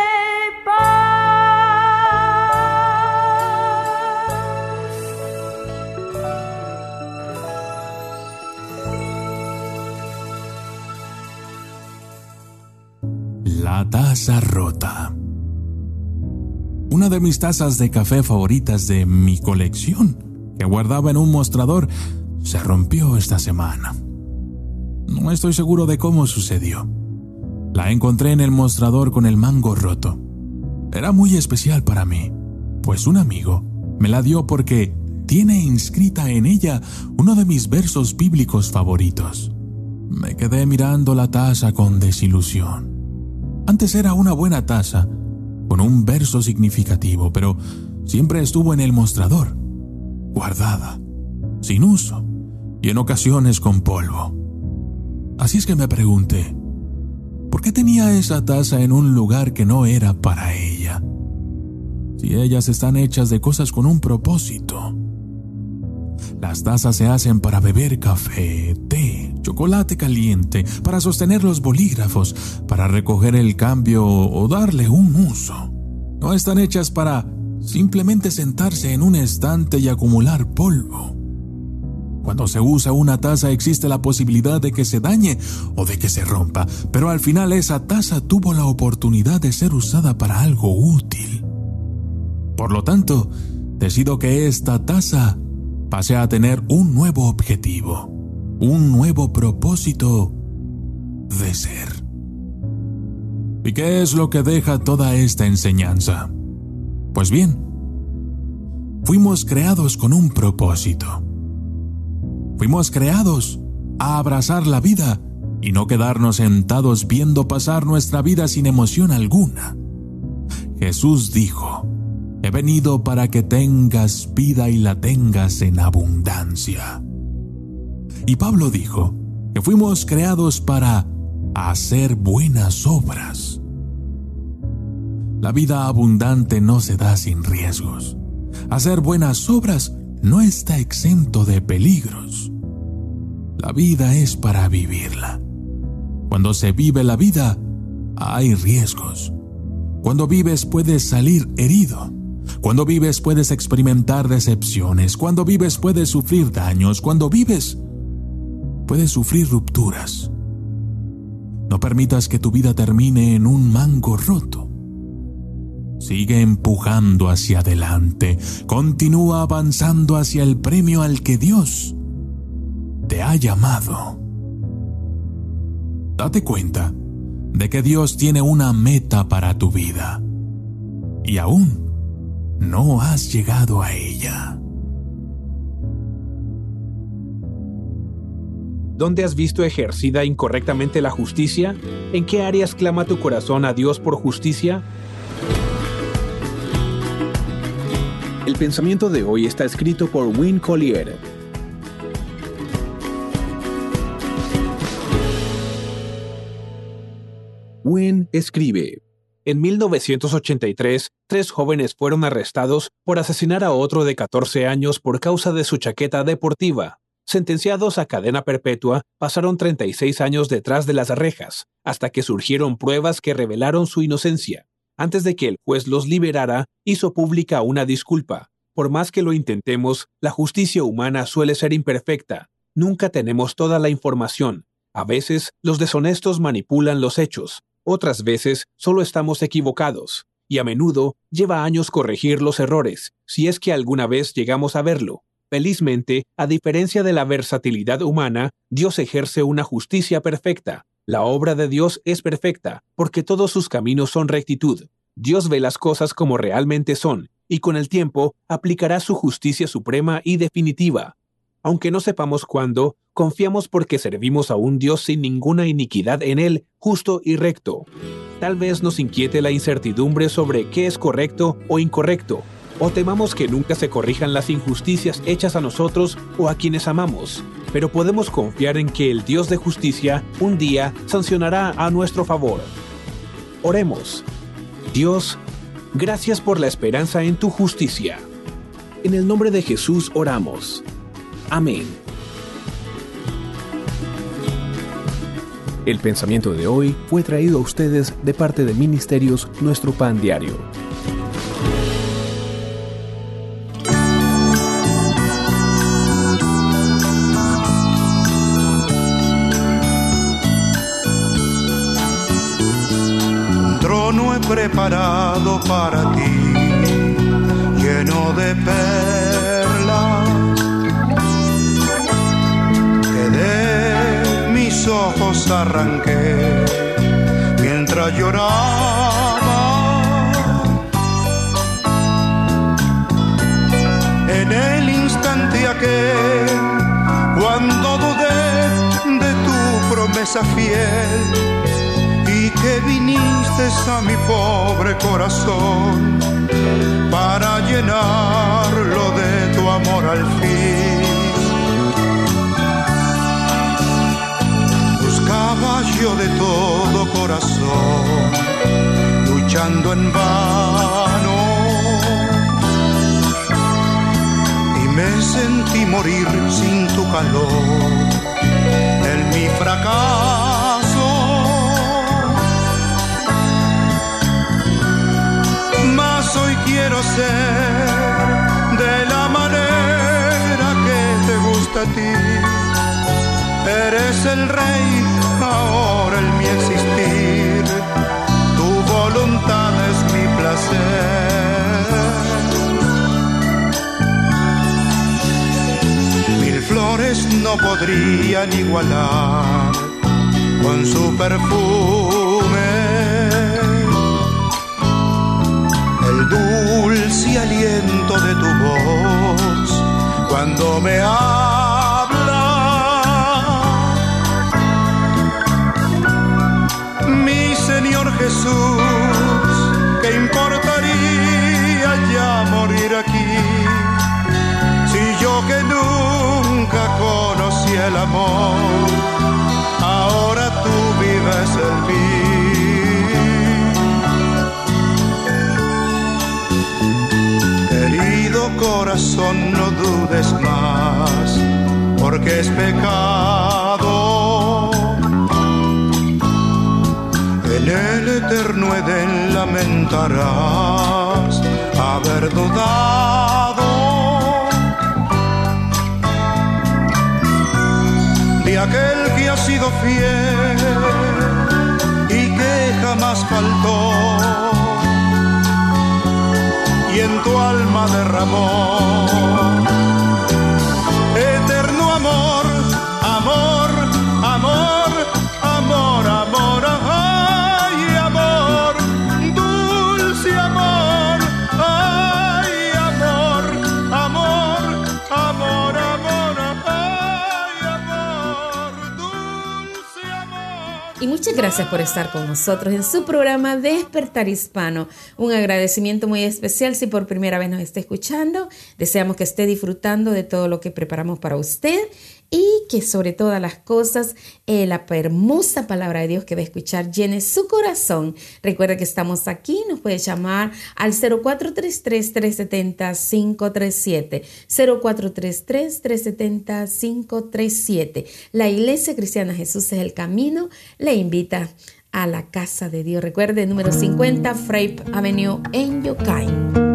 La taza rota. Una de mis tazas de café favoritas de mi colección, guardaba en un mostrador, se rompió esta semana. No estoy seguro de cómo sucedió. La encontré en el mostrador con el mango roto. Era muy especial para mí, pues un amigo me la dio porque tiene inscrita en ella uno de mis versos bíblicos favoritos. Me quedé mirando la taza con desilusión. Antes era una buena taza, con un verso significativo, pero siempre estuvo en el mostrador, guardada, sin uso y en ocasiones con polvo. Así es que me pregunté, ¿por qué tenía esa taza en un lugar que no era para ella? Si ellas están hechas de cosas con un propósito. Las tazas se hacen para beber café, té, chocolate caliente, para sostener los bolígrafos, para recoger el cambio o darle un uso. No están hechas para simplemente sentarse en un estante y acumular polvo. Cuando se usa una taza existe la posibilidad de que se dañe o de que se rompa, pero al final esa taza tuvo la oportunidad de ser usada para algo útil. Por lo tanto, decido que esta taza pase a tener un nuevo objetivo. un nuevo propósito de ser. ¿Y qué es lo que deja toda esta enseñanza? Pues bien, fuimos creados con un propósito. Fuimos creados a abrazar la vida y no quedarnos sentados viendo pasar nuestra vida sin emoción alguna. Jesús dijo, he venido para que tengas vida y la tengas en abundancia. Y Pablo dijo que fuimos creados para hacer buenas obras. La vida abundante no se da sin riesgos. Hacer buenas obras no está exento de peligros. La vida es para vivirla. Cuando se vive la vida, hay riesgos. Cuando vives puedes salir herido. Cuando vives puedes experimentar decepciones. Cuando vives puedes sufrir daños. Cuando vives puedes sufrir rupturas. No permitas que tu vida termine en un mango roto. Sigue empujando hacia adelante. Continúa avanzando hacia el premio al que Dios te ha llamado. Date cuenta de que Dios tiene una meta para tu vida y aún no has llegado a ella. ¿Dónde has visto ejercida incorrectamente la justicia? ¿En qué áreas clama tu corazón a Dios por justicia? El pensamiento de hoy está escrito por Win Collier. Win escribe. En 1983, tres jóvenes fueron arrestados por asesinar a otro de 14 años por causa de su chaqueta deportiva. Sentenciados a cadena perpetua, pasaron 36 años detrás de las rejas, hasta que surgieron pruebas que revelaron su inocencia. Antes de que el juez los liberara, hizo pública una disculpa. Por más que lo intentemos, la justicia humana suele ser imperfecta. Nunca tenemos toda la información. A veces, los deshonestos manipulan los hechos. Otras veces, solo estamos equivocados. Y a menudo, lleva años corregir los errores, si es que alguna vez llegamos a verlo. Felizmente, a diferencia de la versatilidad humana, Dios ejerce una justicia perfecta. La obra de Dios es perfecta, porque todos sus caminos son rectitud. Dios ve las cosas como realmente son, y con el tiempo aplicará su justicia suprema y definitiva. Aunque no sepamos cuándo, confiamos porque servimos a un Dios sin ninguna iniquidad en él, justo y recto. Tal vez nos inquiete la incertidumbre sobre qué es correcto o incorrecto, o temamos que nunca se corrijan las injusticias hechas a nosotros o a quienes amamos, pero podemos confiar en que el Dios de justicia un día sancionará a nuestro favor. Oremos. Dios, gracias por la esperanza en tu justicia. En el nombre de Jesús oramos. Amén. El pensamiento de hoy fue traído a ustedes de parte de Ministerios Nuestro Pan Diario. Para ti, lleno de perlas, que de mis ojos arranqué mientras lloraba. En el instante aquel, cuando dudé de tu promesa fiel viniste a mi pobre corazón para llenarlo de tu amor al fin. Buscaba yo de todo corazón, luchando en vano. Y me sentí morir sin tu calor, en mi fracaso. Quiero ser de la manera que te gusta a ti. Eres el rey, ahora en mi existir. Tu voluntad es mi placer. Mil flores no podrían igualar con su perfume dulce aliento de tu voz cuando me habla. Mi Señor Jesús, ¿qué importaría ya morir aquí? Si yo que nunca conocí el amor, ahora tú vives en mí. Corazón, no dudes más, porque es pecado. En el eterno Edén lamentarás haber dudado de aquel que ha sido fiel y que jamás faltó y en tu alma derramó muchas gracias por estar con nosotros en su programa Despertar Hispano. Un agradecimiento muy especial si por primera vez nos está escuchando. Deseamos que esté disfrutando de todo lo que preparamos para usted y que sobre todas las cosas eh, la hermosa palabra de Dios que va a escuchar llene su corazón. Recuerda que estamos aquí, nos puede llamar al 0433-370-537. 0433-370-537. La Iglesia Cristiana Jesús es el camino, le invita a la casa de Dios. Recuerde, número 50 Frape Avenue en Yokai.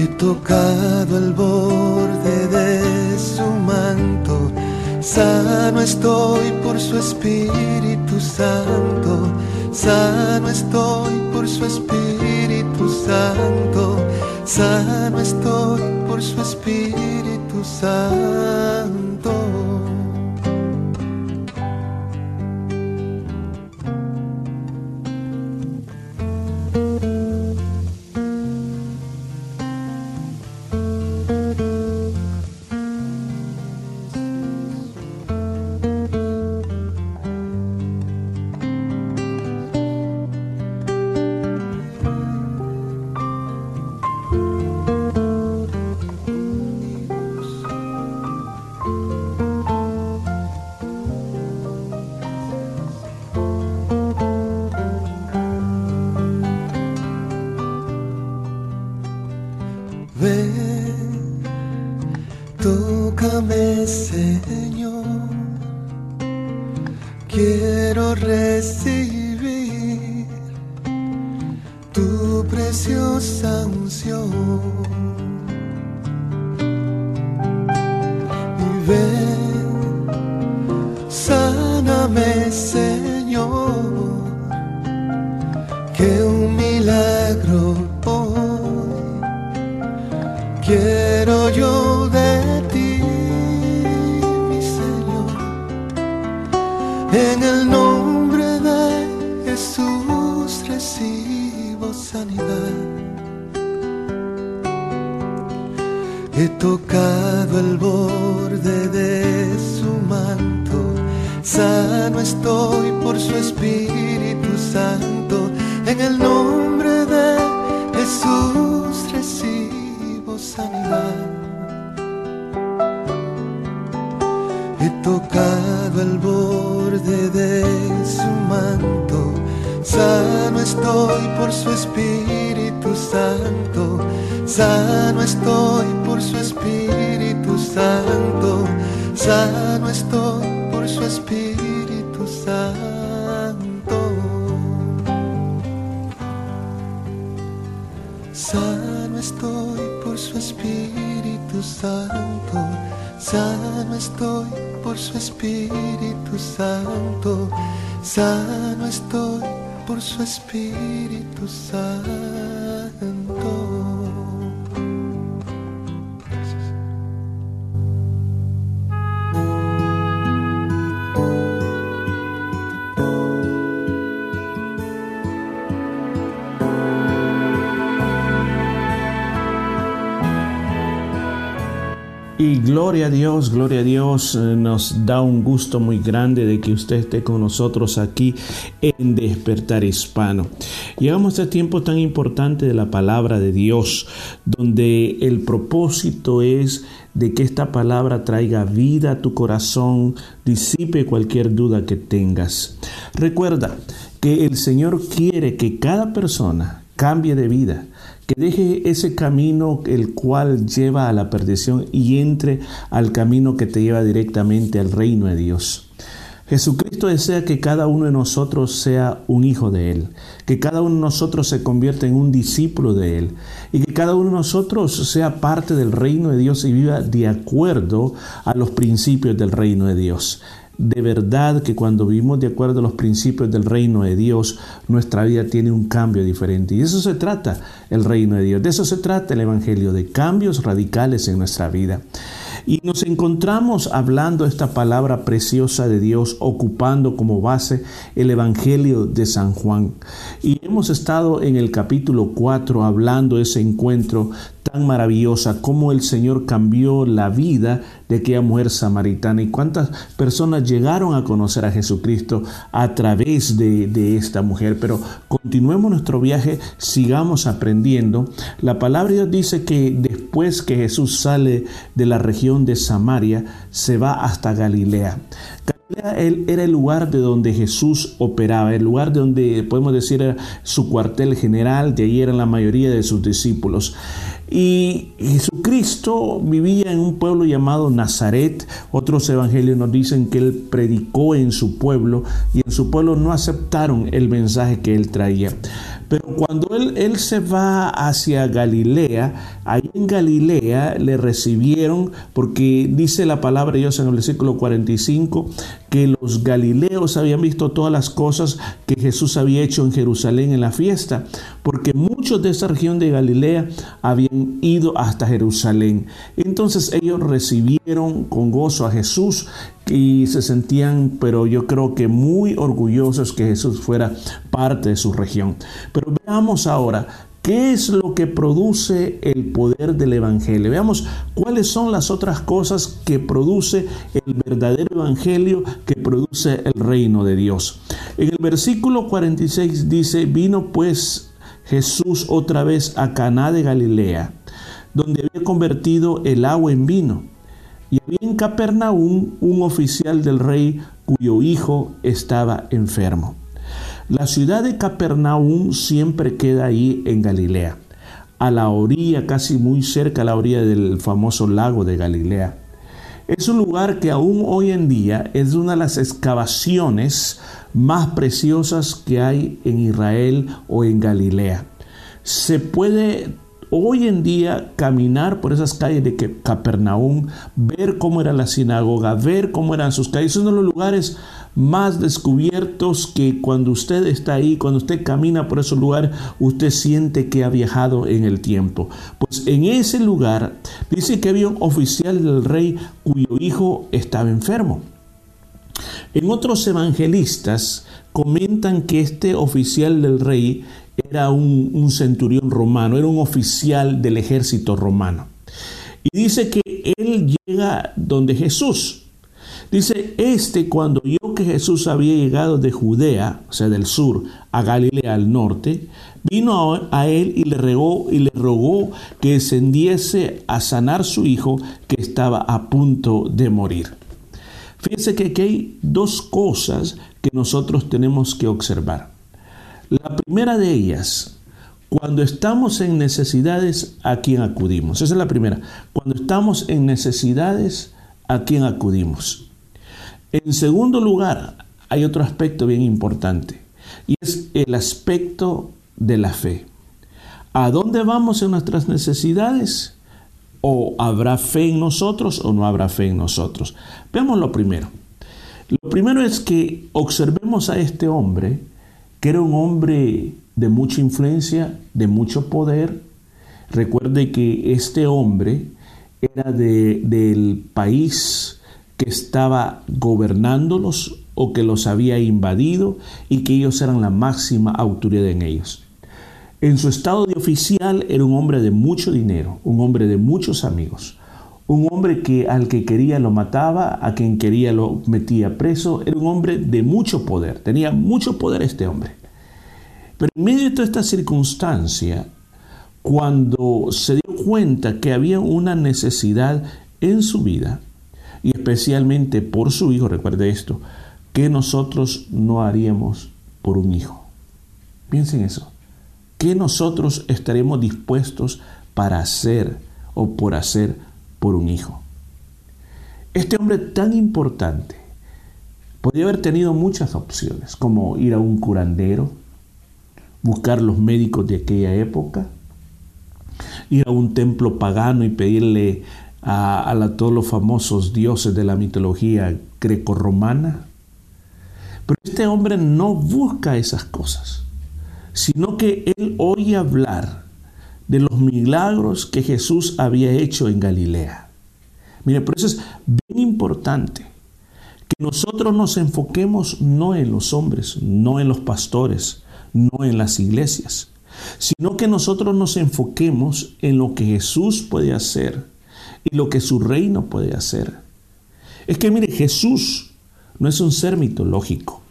He tocado el borde de su manto, sano estoy por su Espíritu Santo, sano estoy por su Espíritu Santo, sano estoy por su Espíritu Santo. Y gloria a Dios, gloria a Dios, eh, nos da un gusto muy grande de que usted esté con nosotros aquí en Despertar Hispano. Llegamos a este tiempo tan importante de la palabra de Dios, donde el propósito es de que esta palabra traiga vida a tu corazón, disipe cualquier duda que tengas. Recuerda que el Señor quiere que cada persona cambie de vida, que deje ese camino el cual lleva a la perdición y entre al camino que te lleva directamente al reino de Dios. Jesucristo desea que cada uno de nosotros sea un hijo de Él, que cada uno de nosotros se convierta en un discípulo de Él y que cada uno de nosotros sea parte del reino de Dios y viva de acuerdo a los principios del reino de Dios. De verdad que cuando vivimos de acuerdo a los principios del reino de Dios, nuestra vida tiene un cambio diferente. Y eso se trata el reino de Dios. De eso se trata el Evangelio, de cambios radicales en nuestra vida. Y nos encontramos hablando esta palabra preciosa de Dios, ocupando como base el Evangelio de San Juan. Y hemos estado en el capítulo 4 hablando ese encuentro tan maravillosa, cómo el Señor cambió la vida de aquella mujer samaritana y cuántas personas llegaron a conocer a Jesucristo a través de, de, esta mujer. Pero continuemos nuestro viaje, sigamos aprendiendo. La palabra de Dios dice que después que Jesús sale de la región de Samaria, se va hasta Galilea. Galilea era el lugar de donde Jesús operaba, el lugar de donde podemos decir era su cuartel general, de ahí eran la mayoría de sus discípulos. Y Jesucristo vivía en un pueblo llamado Nazaret. Otros evangelios nos dicen que él predicó en su pueblo y en su pueblo no aceptaron el mensaje que él traía. Pero cuando él, se va hacia Galilea, ahí en Galilea le recibieron, porque dice la palabra de Dios en el versículo 45, que los galileos habían visto todas las cosas que Jesús había hecho en Jerusalén en la fiesta, porque muchos de esa región de Galilea habían ido hasta Jerusalén. Entonces ellos recibieron con gozo a Jesús y se sentían, pero yo creo que muy orgullosos que Jesús fuera parte de su región. Pero veamos ahora ¿Qué es lo que produce el poder del Evangelio? Veamos cuáles son las otras cosas que produce el verdadero Evangelio, que produce el reino de Dios. En el versículo 46 dice, vino pues Jesús otra vez a Caná de Galilea, donde había convertido el agua en vino. Y había en Capernaum un oficial del rey cuyo hijo estaba enfermo. La ciudad de Capernaum siempre queda ahí en Galilea, a la orilla, casi muy cerca a la orilla del famoso lago de Galilea. Es un lugar que aún hoy en día es una de las excavaciones más preciosas que hay en Israel o en Galilea. se puede hoy en día caminar por esas calles de Capernaum, ver cómo era la sinagoga, ver cómo eran sus calles. Es uno de los lugares más descubiertos que cuando usted está ahí, cuando usted camina por esos lugares, usted siente que ha viajado en el tiempo. Pues en ese lugar dice que había un oficial del rey cuyo hijo estaba enfermo. En otros evangelistas comentan que este oficial del rey era un centurión romano, era un oficial del ejército romano. Y dice que él llega donde Jesús. Dice, este cuando vio que Jesús había llegado de Judea, o sea, del sur, a Galilea al norte, vino a, él y le regó y le rogó que descendiese a sanar su hijo que estaba a punto de morir. Fíjense que aquí hay dos cosas que nosotros tenemos que observar. La primera de ellas, cuando estamos en necesidades, ¿a quién acudimos? Esa es la primera. Cuando estamos en necesidades, ¿a quién acudimos? En segundo lugar, hay otro aspecto bien importante y es el aspecto de la fe. ¿A dónde vamos en nuestras necesidades? ¿O habrá fe en nosotros o no habrá fe en nosotros? Veamos lo primero. Lo primero es que observemos a este hombre, que era un hombre de mucha influencia, de mucho poder. Recuerde que este hombre era de- del país que estaba gobernándolos o que los había invadido y que ellos eran la máxima autoridad en ellos. En su estado de oficial era un hombre de mucho dinero, un hombre de muchos amigos, un hombre que al que quería lo mataba, a quien quería lo metía preso, era un hombre de mucho poder, tenía mucho poder este hombre. Pero en medio de toda esta circunstancia, cuando se dio cuenta que había una necesidad en su vida, y especialmente por su hijo, recuerde esto, que nosotros no haríamos por un hijo. Piensen eso. ¿Qué nosotros estaremos dispuestos para hacer o por hacer por un hijo? Este hombre tan importante podría haber tenido muchas opciones, como ir a un curandero, buscar los médicos de aquella época, ir a un templo pagano y pedirle a, todos los famosos dioses de la mitología grecorromana. Pero este hombre no busca esas cosas, sino que él oye hablar de los milagros que Jesús había hecho en Galilea. Mire, por eso es bien importante que nosotros nos enfoquemos no en los hombres, no en los pastores, no en las iglesias, sino que nosotros nos enfoquemos en lo que Jesús puede hacer y lo que su reino puede hacer. Es que mire, Jesús no es un ser mitológico.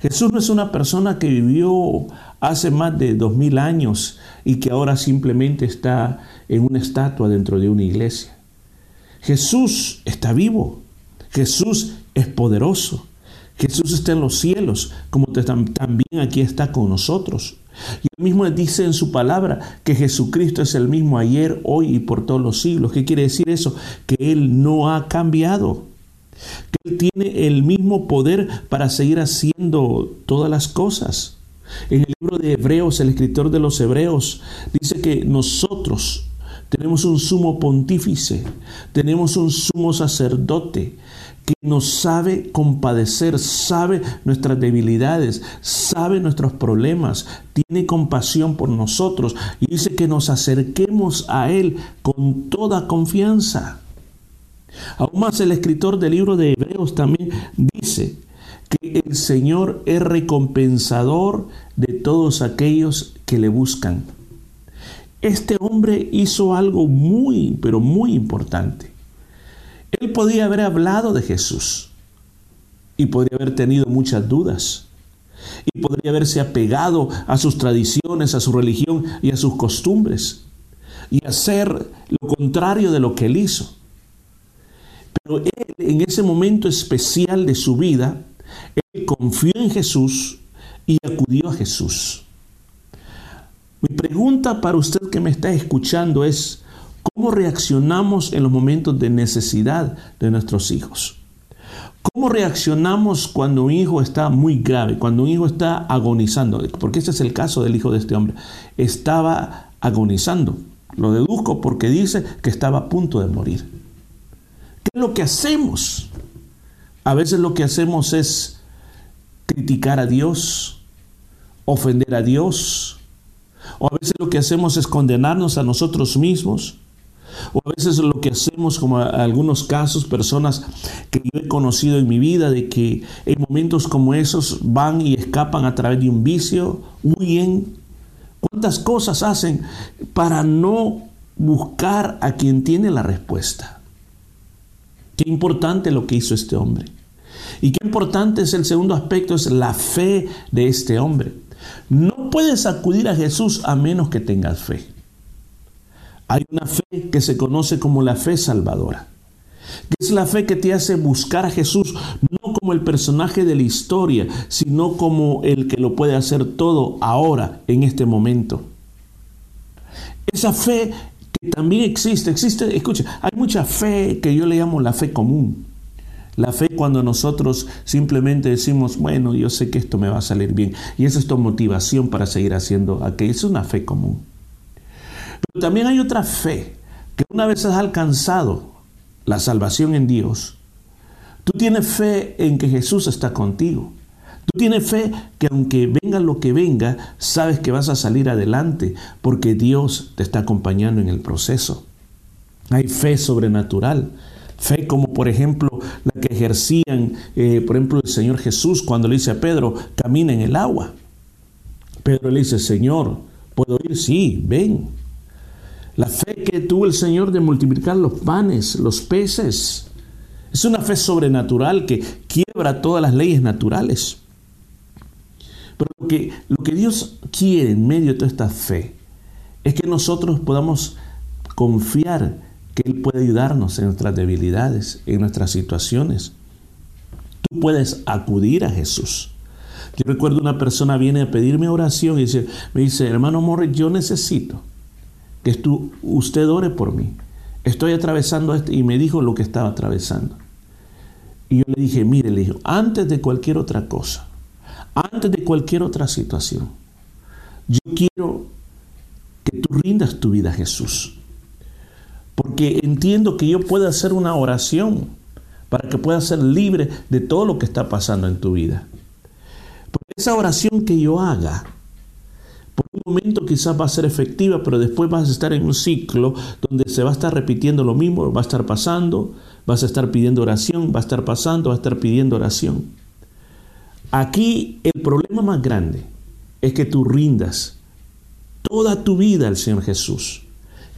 Jesús no es una persona que vivió hace más de dos mil años y que ahora simplemente está en una estatua dentro de una iglesia. Jesús está vivo. Jesús es poderoso. Jesús está en los cielos, como también aquí está con nosotros. Y él mismo dice en su palabra que Jesucristo es el mismo ayer, hoy y por todos los siglos. ¿Qué quiere decir eso? Que Él no ha cambiado. Que Él tiene el mismo poder para seguir haciendo todas las cosas. En el libro de Hebreos, el escritor de los Hebreos dice que nosotros tenemos un sumo pontífice, tenemos un sumo sacerdote que nos sabe compadecer, sabe nuestras debilidades, sabe nuestros problemas, tiene compasión por nosotros y dice que nos acerquemos a Él con toda confianza. Aún más el escritor del libro de Hebreos también dice que el Señor es recompensador de todos aquellos que le buscan. Este hombre hizo algo muy, pero muy importante. Él podía haber hablado de Jesús y podría haber tenido muchas dudas y podría haberse apegado a sus tradiciones, a su religión y a sus costumbres y hacer lo contrario de lo que él hizo. Pero él en ese momento especial de su vida, él confió en Jesús y acudió a Jesús. Mi pregunta para usted que me está escuchando es, ¿cómo reaccionamos en los momentos de necesidad de nuestros hijos? ¿Cómo reaccionamos cuando un hijo está muy grave, cuando un hijo está agonizando? Porque este es el caso del hijo de este hombre. Estaba agonizando. Lo deduzco porque dice que estaba a punto de morir. ¿Qué es lo que hacemos? A veces lo que hacemos es criticar a Dios, ofender a Dios, o a veces lo que hacemos es condenarnos a nosotros mismos, o a veces lo que hacemos, como en algunos casos, personas que yo he conocido en mi vida, de que en momentos como esos van y escapan a través de un vicio, huyen. ¿Cuántas cosas hacen para no buscar a quien tiene la respuesta? Qué importante lo que hizo este hombre. Y qué importante es el segundo aspecto, es la fe de este hombre. No puedes acudir a Jesús a menos que tengas fe. Hay una fe que se conoce como la fe salvadora, que es la fe que te hace buscar a Jesús no como el personaje de la historia, sino como el que lo puede hacer todo ahora, en este momento. Esa fe que también existe, existe, escucha, hay mucha fe que yo le llamo la fe común. La fe cuando nosotros simplemente decimos, bueno, yo sé que esto me va a salir bien. Y esa es tu motivación para seguir haciendo aquello. Es una fe común. Pero también hay otra fe, que una vez has alcanzado la salvación en Dios, tú tienes fe en que Jesús está contigo. Tú tienes fe que aunque venga lo que venga, sabes que vas a salir adelante porque Dios te está acompañando en el proceso. Hay fe sobrenatural. Fe como por ejemplo la que ejercían, eh, por ejemplo, el Señor Jesús cuando le dice a Pedro, camina en el agua. Pedro le dice, Señor, ¿puedo ir? Sí, ven. La fe que tuvo el Señor de multiplicar los panes, los peces. Es una fe sobrenatural que quiebra todas las leyes naturales. Pero lo que, lo que Dios quiere en medio de toda esta fe es que nosotros podamos confiar que Él puede ayudarnos en nuestras debilidades, en nuestras situaciones. Tú puedes acudir a Jesús. Yo recuerdo una persona viene a pedirme oración y me dice, hermano Morris, yo necesito que tú, usted ore por mí. Estoy atravesando esto y me dijo lo que estaba atravesando. Y yo le dije, mire, le dije, antes de cualquier otra cosa, antes de cualquier otra situación, yo quiero que tú rindas tu vida a Jesús. Porque entiendo que yo puedo hacer una oración para que puedas ser libre de todo lo que está pasando en tu vida. Porque esa oración que yo haga, por un momento quizás va a ser efectiva, pero después vas a estar en un ciclo donde se va a estar repitiendo lo mismo, va a estar pasando, vas a estar pidiendo oración, va a estar pasando, va a estar pidiendo oración. Aquí el problema más grande es que tú rindas toda tu vida al Señor Jesús.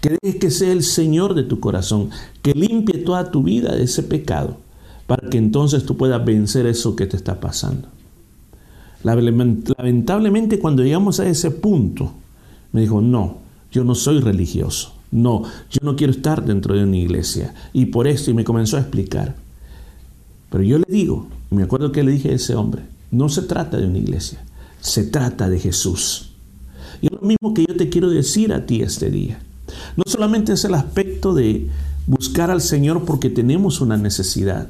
Que dejes que sea el Señor de tu corazón, que limpie toda tu vida de ese pecado, para que entonces tú puedas vencer eso que te está pasando. Lamentablemente cuando llegamos a ese punto, me dijo, no, yo no soy religioso, no, yo no quiero estar dentro de una iglesia. Y por esto, y me comenzó a explicar. Pero yo le digo, me acuerdo que le dije a ese hombre, no se trata de una iglesia, se trata de Jesús. Y es lo mismo que yo te quiero decir a ti este día. No solamente es el aspecto de buscar al Señor porque tenemos una necesidad,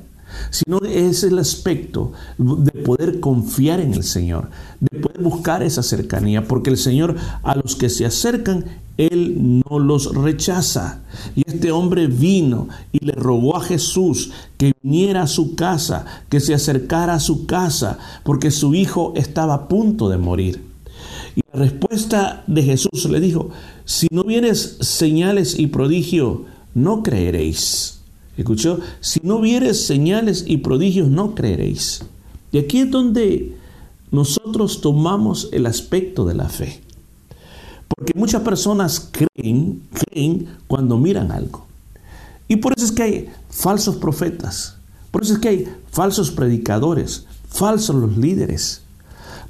sino es el aspecto de poder confiar en el Señor, de poder buscar esa cercanía, porque el Señor a los que se acercan, Él no los rechaza. Y este hombre vino y le rogó a Jesús que viniera a su casa, que se acercara a su casa, porque su hijo estaba a punto de morir. Y la respuesta de Jesús le dijo, si no vienes señales y prodigio, no creeréis. ¿Escuchó? Si no vieres señales y prodigios, no creeréis. Y aquí es donde nosotros tomamos el aspecto de la fe. Porque muchas personas creen, creen cuando miran algo. Y por eso es que hay falsos profetas. Por eso es que hay falsos predicadores, falsos los líderes.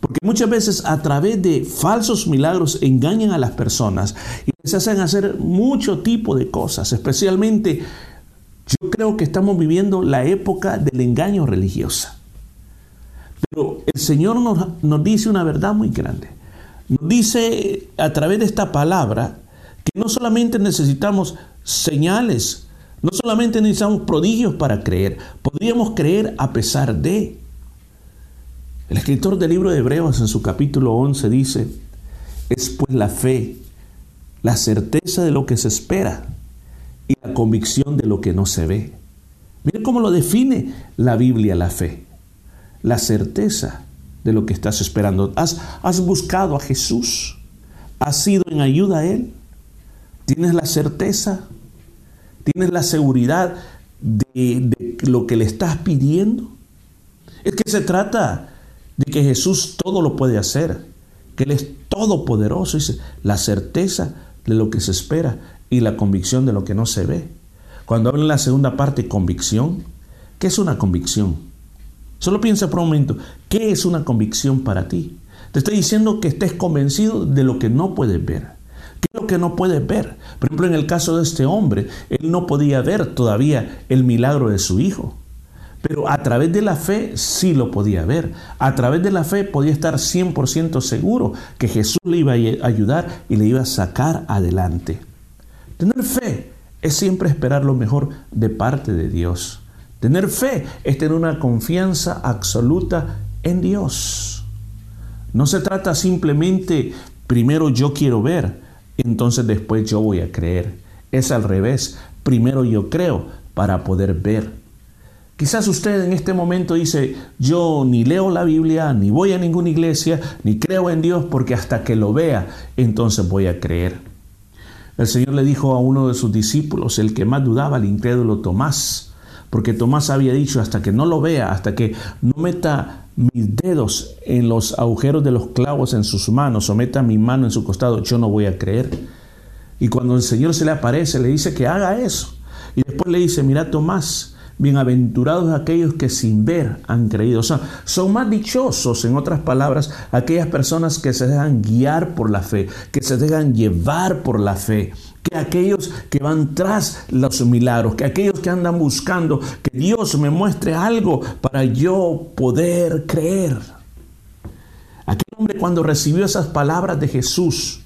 Porque muchas veces a través de falsos milagros engañan a las personas y les hacen hacer mucho tipo de cosas, especialmente yo creo que estamos viviendo la época del engaño religioso. Pero el Señor nos, nos, dice una verdad muy grande. Nos dice a través de esta palabra que no solamente necesitamos señales, No solamente necesitamos prodigios para creer, podríamos creer a pesar de. El escritor del libro de Hebreos en su capítulo 11 dice, es pues la fe, la certeza de lo que se espera y la convicción de lo que no se ve. Miren cómo lo define la Biblia la fe. La certeza de lo que estás esperando. Has, has buscado a Jesús. Has sido en ayuda a Él. Tienes la certeza. Tienes la seguridad de, de lo que le estás pidiendo. Es que se trata de que Jesús todo lo puede hacer. Que Él es todopoderoso. Dice, la certeza de lo que se espera y la convicción de lo que no se ve. Cuando habla en la segunda parte, convicción, ¿qué es una convicción? Solo piensa por un momento, ¿qué es una convicción para ti? Te estoy diciendo que estés convencido de lo que no puedes ver. ¿Qué es lo que no puedes ver? Por ejemplo, en el caso de este hombre, él no podía ver todavía el milagro de su hijo. Pero a través de la fe sí lo podía ver. A través de la fe podía estar 100% seguro que Jesús le iba a ayudar y le iba a sacar adelante. Tener fe es siempre esperar lo mejor de parte de Dios. Tener fe es tener una confianza absoluta en Dios. No se trata simplemente, primero yo quiero ver, entonces después yo voy a creer. Es al revés, primero yo creo para poder ver. Quizás usted en este momento dice, yo ni leo la Biblia, ni voy a ninguna iglesia, ni creo en Dios, porque hasta que lo vea, entonces voy a creer. El Señor le dijo a uno de sus discípulos, el que más dudaba, el incrédulo Tomás, porque Tomás había dicho, hasta que no lo vea, hasta que no meta mis dedos en los agujeros de los clavos en sus manos o meta mi mano en su costado, yo no voy a creer. Y cuando el Señor se le aparece, le dice que haga eso. Y después le dice, mira Tomás, Bienaventurados aquellos que sin ver han creído. O sea, son más dichosos, en otras palabras, aquellas personas que se dejan guiar por la fe, que se dejan llevar por la fe, que aquellos que van tras los milagros, que aquellos que andan buscando que Dios me muestre algo para yo poder creer. Aquel hombre cuando recibió esas palabras de Jesús,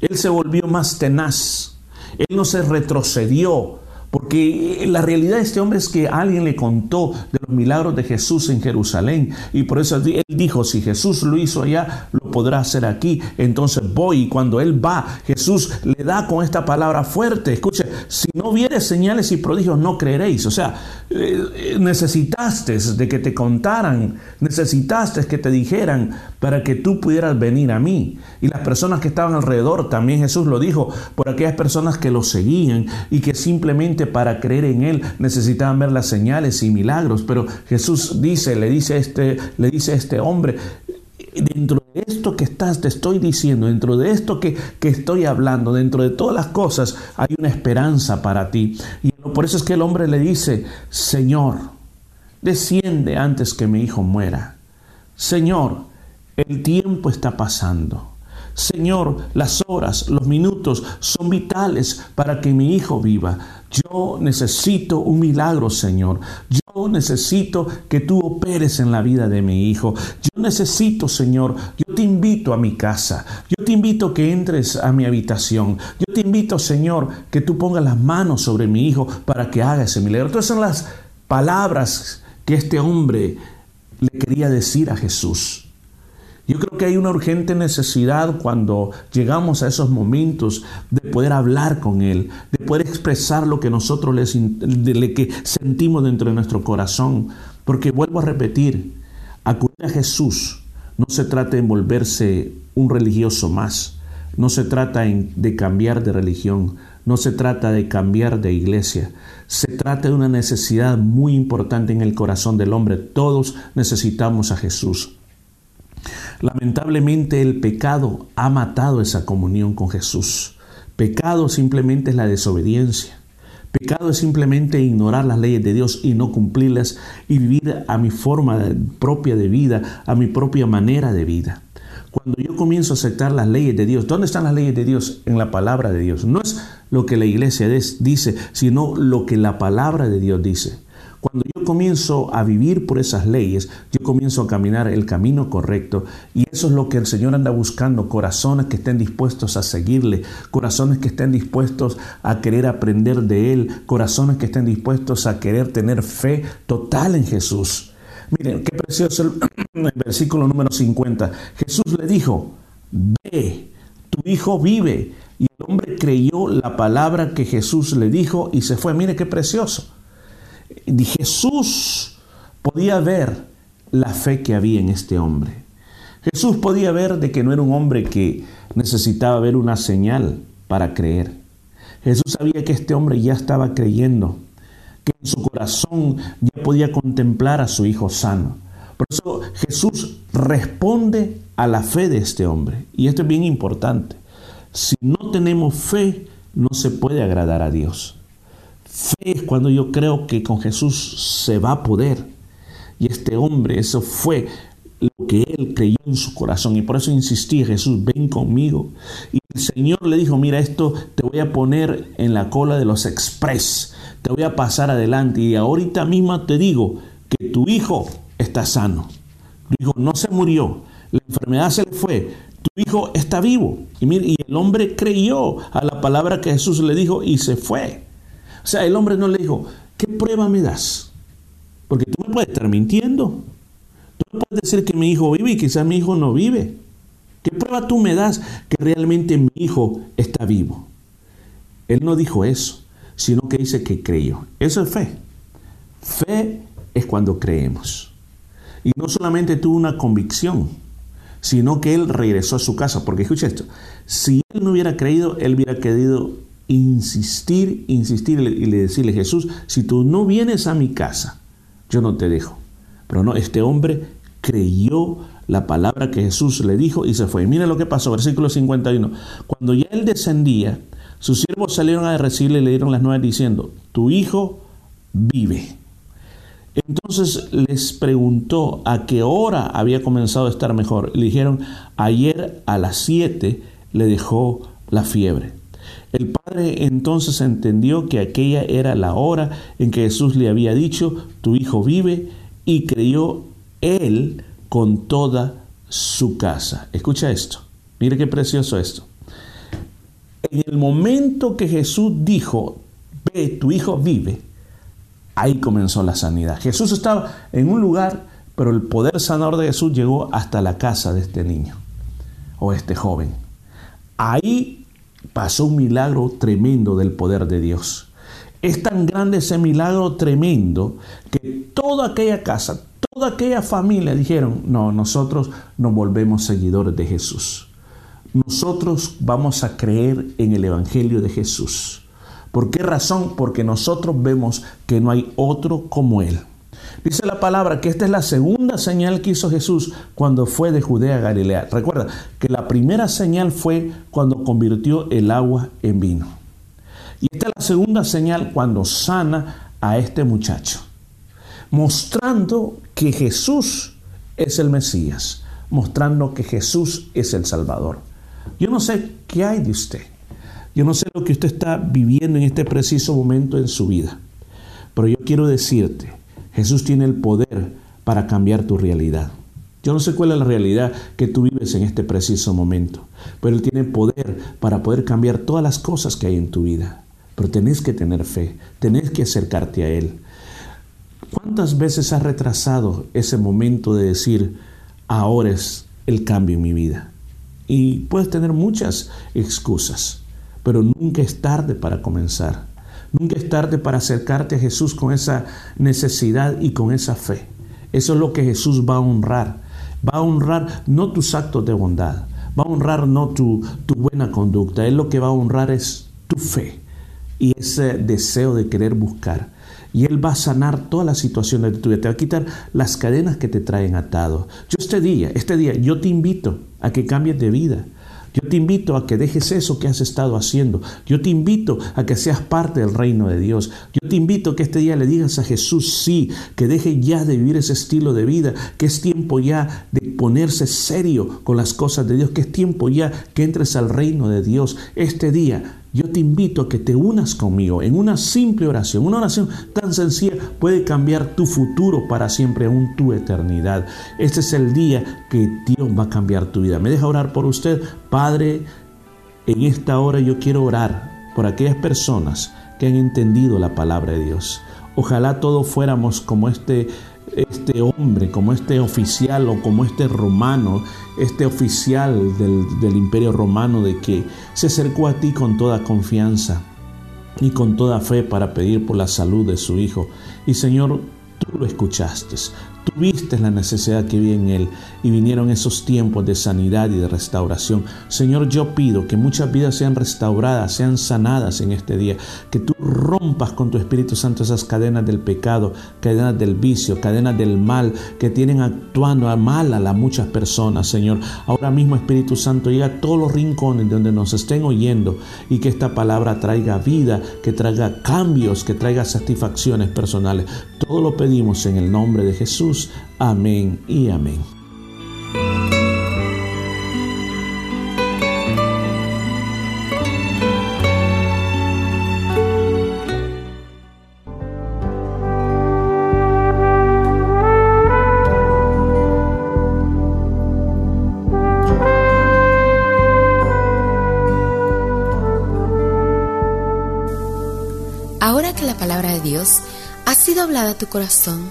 él se volvió más tenaz. Él no se retrocedió, porque la realidad de este hombre es que alguien le contó de los milagros de Jesús en Jerusalén. Y por eso él dijo, si Jesús lo hizo allá, lo podrá hacer aquí. Entonces voy y cuando él va, Jesús le da con esta palabra fuerte. Escuche, si no vieres señales y prodigios, no creeréis. O sea, eh, necesitaste de que te contaran, necesitaste que te dijeran para que tú pudieras venir a mí. Y las personas que estaban alrededor, también Jesús lo dijo, por aquellas personas que lo seguían y que simplemente para creer en Él necesitaban ver las señales y milagros. Pero Jesús dice, le dice a este, le dice este hombre, dentro de esto que estás, te estoy diciendo, dentro de esto que, que, estoy hablando, dentro de todas las cosas, hay una esperanza para ti. Y por eso es que el hombre le dice, Señor, desciende antes que mi hijo muera. Señor, el tiempo está pasando. Señor, las horas, los minutos son vitales para que mi hijo viva. Yo necesito un milagro, Señor. Yo necesito que tú operes en la vida de mi hijo. Yo necesito, Señor, yo te invito a mi casa. Yo te invito que entres a mi habitación. Yo te invito, Señor, que tú pongas las manos sobre mi hijo para que haga ese milagro. Entonces son las palabras que este hombre le quería decir a Jesús. Yo creo que hay una urgente necesidad cuando llegamos a esos momentos de poder hablar con Él, de poder expresar lo que nosotros le, sentimos dentro de nuestro corazón. Porque vuelvo a repetir, acudir a Jesús no se trata de volverse un religioso más, no se trata de cambiar de religión, no se trata de cambiar de iglesia, se trata de una necesidad muy importante en el corazón del hombre. Todos necesitamos a Jesús. Lamentablemente el pecado ha matado esa comunión con Jesús. Pecado simplemente es la desobediencia. Pecado es simplemente ignorar las leyes de Dios y no cumplirlas y vivir a mi forma propia de vida, a mi propia manera de vida. Cuando yo comienzo a aceptar las leyes de Dios, ¿dónde están las leyes de Dios? En la palabra de Dios. No es lo que la iglesia dice, sino lo que la palabra de Dios dice. Cuando yo comienzo a vivir por esas leyes, yo comienzo a caminar el camino correcto y eso es lo que el Señor anda buscando, corazones que estén dispuestos a seguirle, corazones que estén dispuestos a querer aprender de Él, corazones que estén dispuestos a querer tener fe total en Jesús. Miren, qué precioso el, versículo número 50. Jesús le dijo, ve, tu hijo vive. Y el hombre creyó la palabra que Jesús le dijo y se fue. Mire qué precioso. Jesús podía ver la fe que había en este hombre. Jesús podía ver de que no era un hombre que necesitaba ver una señal para creer. Jesús sabía que este hombre ya estaba creyendo, que en su corazón ya podía contemplar a su hijo sano. Por eso Jesús responde a la fe de este hombre. Y esto es bien importante. Si no tenemos fe, no se puede agradar a Dios. Fe es cuando yo creo que con Jesús se va a poder. Y este hombre, eso fue lo que él creyó en su corazón. Y por eso insistí, Jesús, ven conmigo. Y el Señor le dijo, mira, esto te voy a poner en la cola de los express. Te voy a pasar adelante. Y ahorita mismo te digo que tu hijo está sano. Tu hijo no se murió. La enfermedad se le fue. Tu hijo está vivo. Y, mire, y el hombre creyó a la palabra que Jesús le dijo y se fue. O sea, el hombre no le dijo, ¿qué prueba me das? Porque tú me puedes estar mintiendo. Tú me puedes decir que mi hijo vive y quizás mi hijo no vive. ¿Qué prueba tú me das que realmente mi hijo está vivo? Él no dijo eso, sino que dice que creyó. Eso es fe. Fe es cuando creemos. Y no solamente tuvo una convicción, sino que él regresó a su casa. Porque escucha esto, si él no hubiera creído, él hubiera querido insistir, insistir y le decirle, Jesús, si tú no vienes a mi casa, yo no te dejo. Pero no, este hombre creyó la palabra que Jesús le dijo y se fue. mira lo que pasó, versículo 51. Cuando ya él descendía, sus siervos salieron a recibirle y le dieron las nuevas diciendo, tu hijo vive. Entonces les preguntó a qué hora había comenzado a estar mejor. Le dijeron, ayer a las 7 le dejó la fiebre. El padre entonces entendió que aquella era la hora en que Jesús le había dicho, tu hijo vive, y creyó él con toda su casa. Escucha esto, mire qué precioso esto. En el momento que Jesús dijo, ve, tu hijo vive, ahí comenzó la sanidad. Jesús estaba en un lugar, pero el poder sanador de Jesús llegó hasta la casa de este niño o este joven. Ahí pasó un milagro tremendo del poder de Dios. Es tan grande ese milagro tremendo que toda aquella casa, toda aquella familia dijeron, no, nosotros nos volvemos seguidores de Jesús. Nosotros vamos a creer en el Evangelio de Jesús. ¿Por qué razón? Porque nosotros vemos que no hay otro como Él. Dice la palabra que esta es la segunda señal que hizo Jesús cuando fue de Judea a Galilea. Recuerda que la primera señal fue cuando convirtió el agua en vino. Y esta es la segunda señal cuando sana a este muchacho, mostrando que Jesús es el Mesías, mostrando que Jesús es el Salvador. Yo no sé qué hay de usted. Yo no sé lo que usted está viviendo en este preciso momento en su vida. Pero yo quiero decirte, Jesús tiene el poder para cambiar tu realidad. Yo no sé cuál es la realidad que tú vives en este preciso momento, pero Él tiene poder para poder cambiar todas las cosas que hay en tu vida. Pero tenés que tener fe, tenés que acercarte a Él. ¿Cuántas veces has retrasado ese momento de decir, ahora es el cambio en mi vida? Y puedes tener muchas excusas, pero nunca es tarde para comenzar. Nunca es tarde para acercarte a Jesús con esa necesidad y con esa fe. Eso es lo que Jesús va a honrar. Va a honrar no tus actos de bondad, va a honrar no tu, tu buena conducta. Él lo que va a honrar es tu fe y ese deseo de querer buscar. Y Él va a sanar todas las situaciones de tu vida. Te va a quitar las cadenas que te traen atado. Yo este día, este día, yo te invito a que cambies de vida. Yo te invito a que dejes eso que has estado haciendo. Yo te invito a que seas parte del reino de Dios. Yo te invito a que este día le digas a Jesús sí, que deje ya de vivir ese estilo de vida, que es tiempo ya de ponerse serio con las cosas de Dios, que es tiempo ya que entres al reino de Dios. Este día yo te invito a que te unas conmigo en una simple oración. Una oración tan sencilla puede cambiar tu futuro para siempre, aún tu eternidad. Este es el día que Dios va a cambiar tu vida. Me deja orar por usted. Padre, en esta hora yo quiero orar por aquellas personas que han entendido la palabra de Dios. Ojalá todos fuéramos como este este hombre, como este oficial o como este romano, este oficial del, del, imperio romano de que se acercó a ti con toda confianza y con toda fe para pedir por la salud de su hijo. Y Señor, tú lo escuchaste, Tuviste la necesidad que vi en Él y vinieron esos tiempos de sanidad y de restauración. Señor, yo pido que muchas vidas sean restauradas, sean sanadas en este día, que tú rompas con tu Espíritu Santo esas cadenas del pecado, cadenas del vicio, cadenas del mal que tienen actuando a mal a muchas personas, Señor. Ahora mismo, Espíritu Santo, llega a todos los rincones donde nos estén oyendo y que esta palabra traiga vida, que traiga cambios, que traiga satisfacciones personales. Todo lo pedimos en el nombre de Jesús. Amén y amén. Ahora que la palabra de Dios ha sido hablada a tu corazón,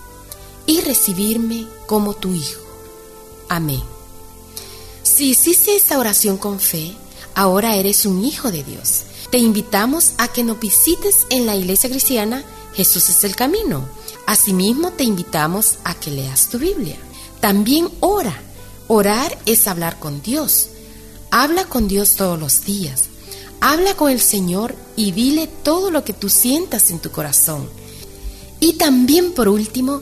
y recibirme como tu hijo. Amén. Si hiciste esta oración con fe, ahora eres un hijo de Dios. Te invitamos a que nos visites en la iglesia cristiana Jesús es el camino. Asimismo, te invitamos a que leas tu Biblia. También ora. Orar es hablar con Dios. Habla con Dios todos los días. Habla con el Señor y dile todo lo que tú sientas en tu corazón. Y también, por último,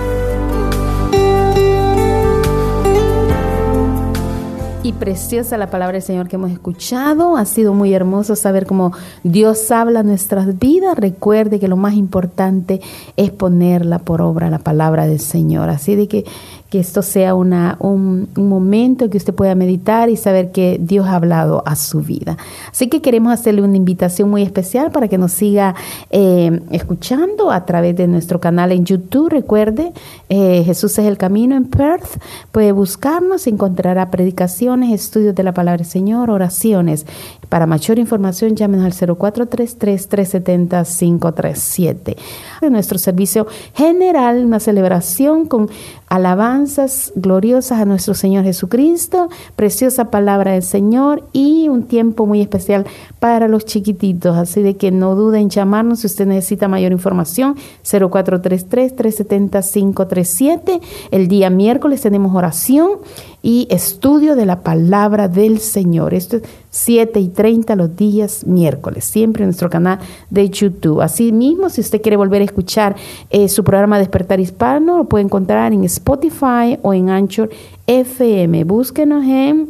Preciosa la palabra del Señor que hemos escuchado. Ha sido muy hermoso saber cómo Dios habla nuestras vidas. Recuerde que lo más importante es ponerla por obra, la palabra del Señor. Así de que que esto sea una, un, momento que usted pueda meditar y saber que Dios ha hablado a su vida. Así que queremos hacerle una invitación muy especial para que nos siga eh, escuchando a través de nuestro canal en YouTube. Recuerde, eh, Jesús es el camino en Perth. Puede buscarnos, encontrará estudios de la palabra del Señor, oraciones. Para mayor información, llámenos al 0433-370-537. En nuestro servicio general, una celebración con alabanzas gloriosas a nuestro Señor Jesucristo, preciosa palabra del Señor y un tiempo muy especial para los chiquititos. Así de que no duden en llamarnos si usted necesita mayor información. 0433-370-537. El día miércoles tenemos oración y estudio de la palabra del Señor. Esto es 7 y 30 los días miércoles, siempre en nuestro canal de YouTube. Asimismo, si usted quiere volver a escuchar eh, su programa Despertar Hispano, lo puede encontrar en Spotify o en Anchor FM. Búsquenos en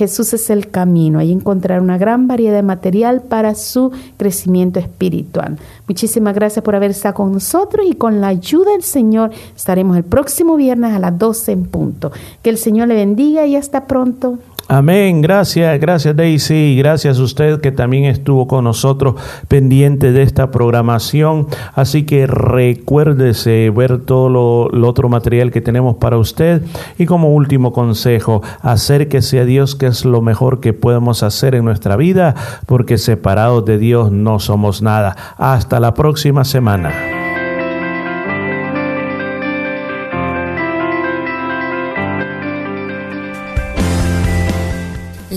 Jesús es el camino. Ahí encontrar una gran variedad de material para su crecimiento espiritual. Muchísimas gracias por haber estado con nosotros y con la ayuda del Señor estaremos el próximo viernes a las 12 en punto. Que el Señor le bendiga y hasta pronto. Amén. Gracias, gracias Daisy. Gracias a usted que también estuvo con nosotros pendiente de esta programación. Así que recuérdese ver todo lo, otro material que tenemos para usted. Y como último consejo, acérquese a Dios, que es lo mejor que podemos hacer en nuestra vida, porque separados de Dios no somos nada. Hasta la próxima semana.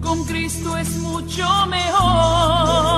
Con Cristo es mucho mejor.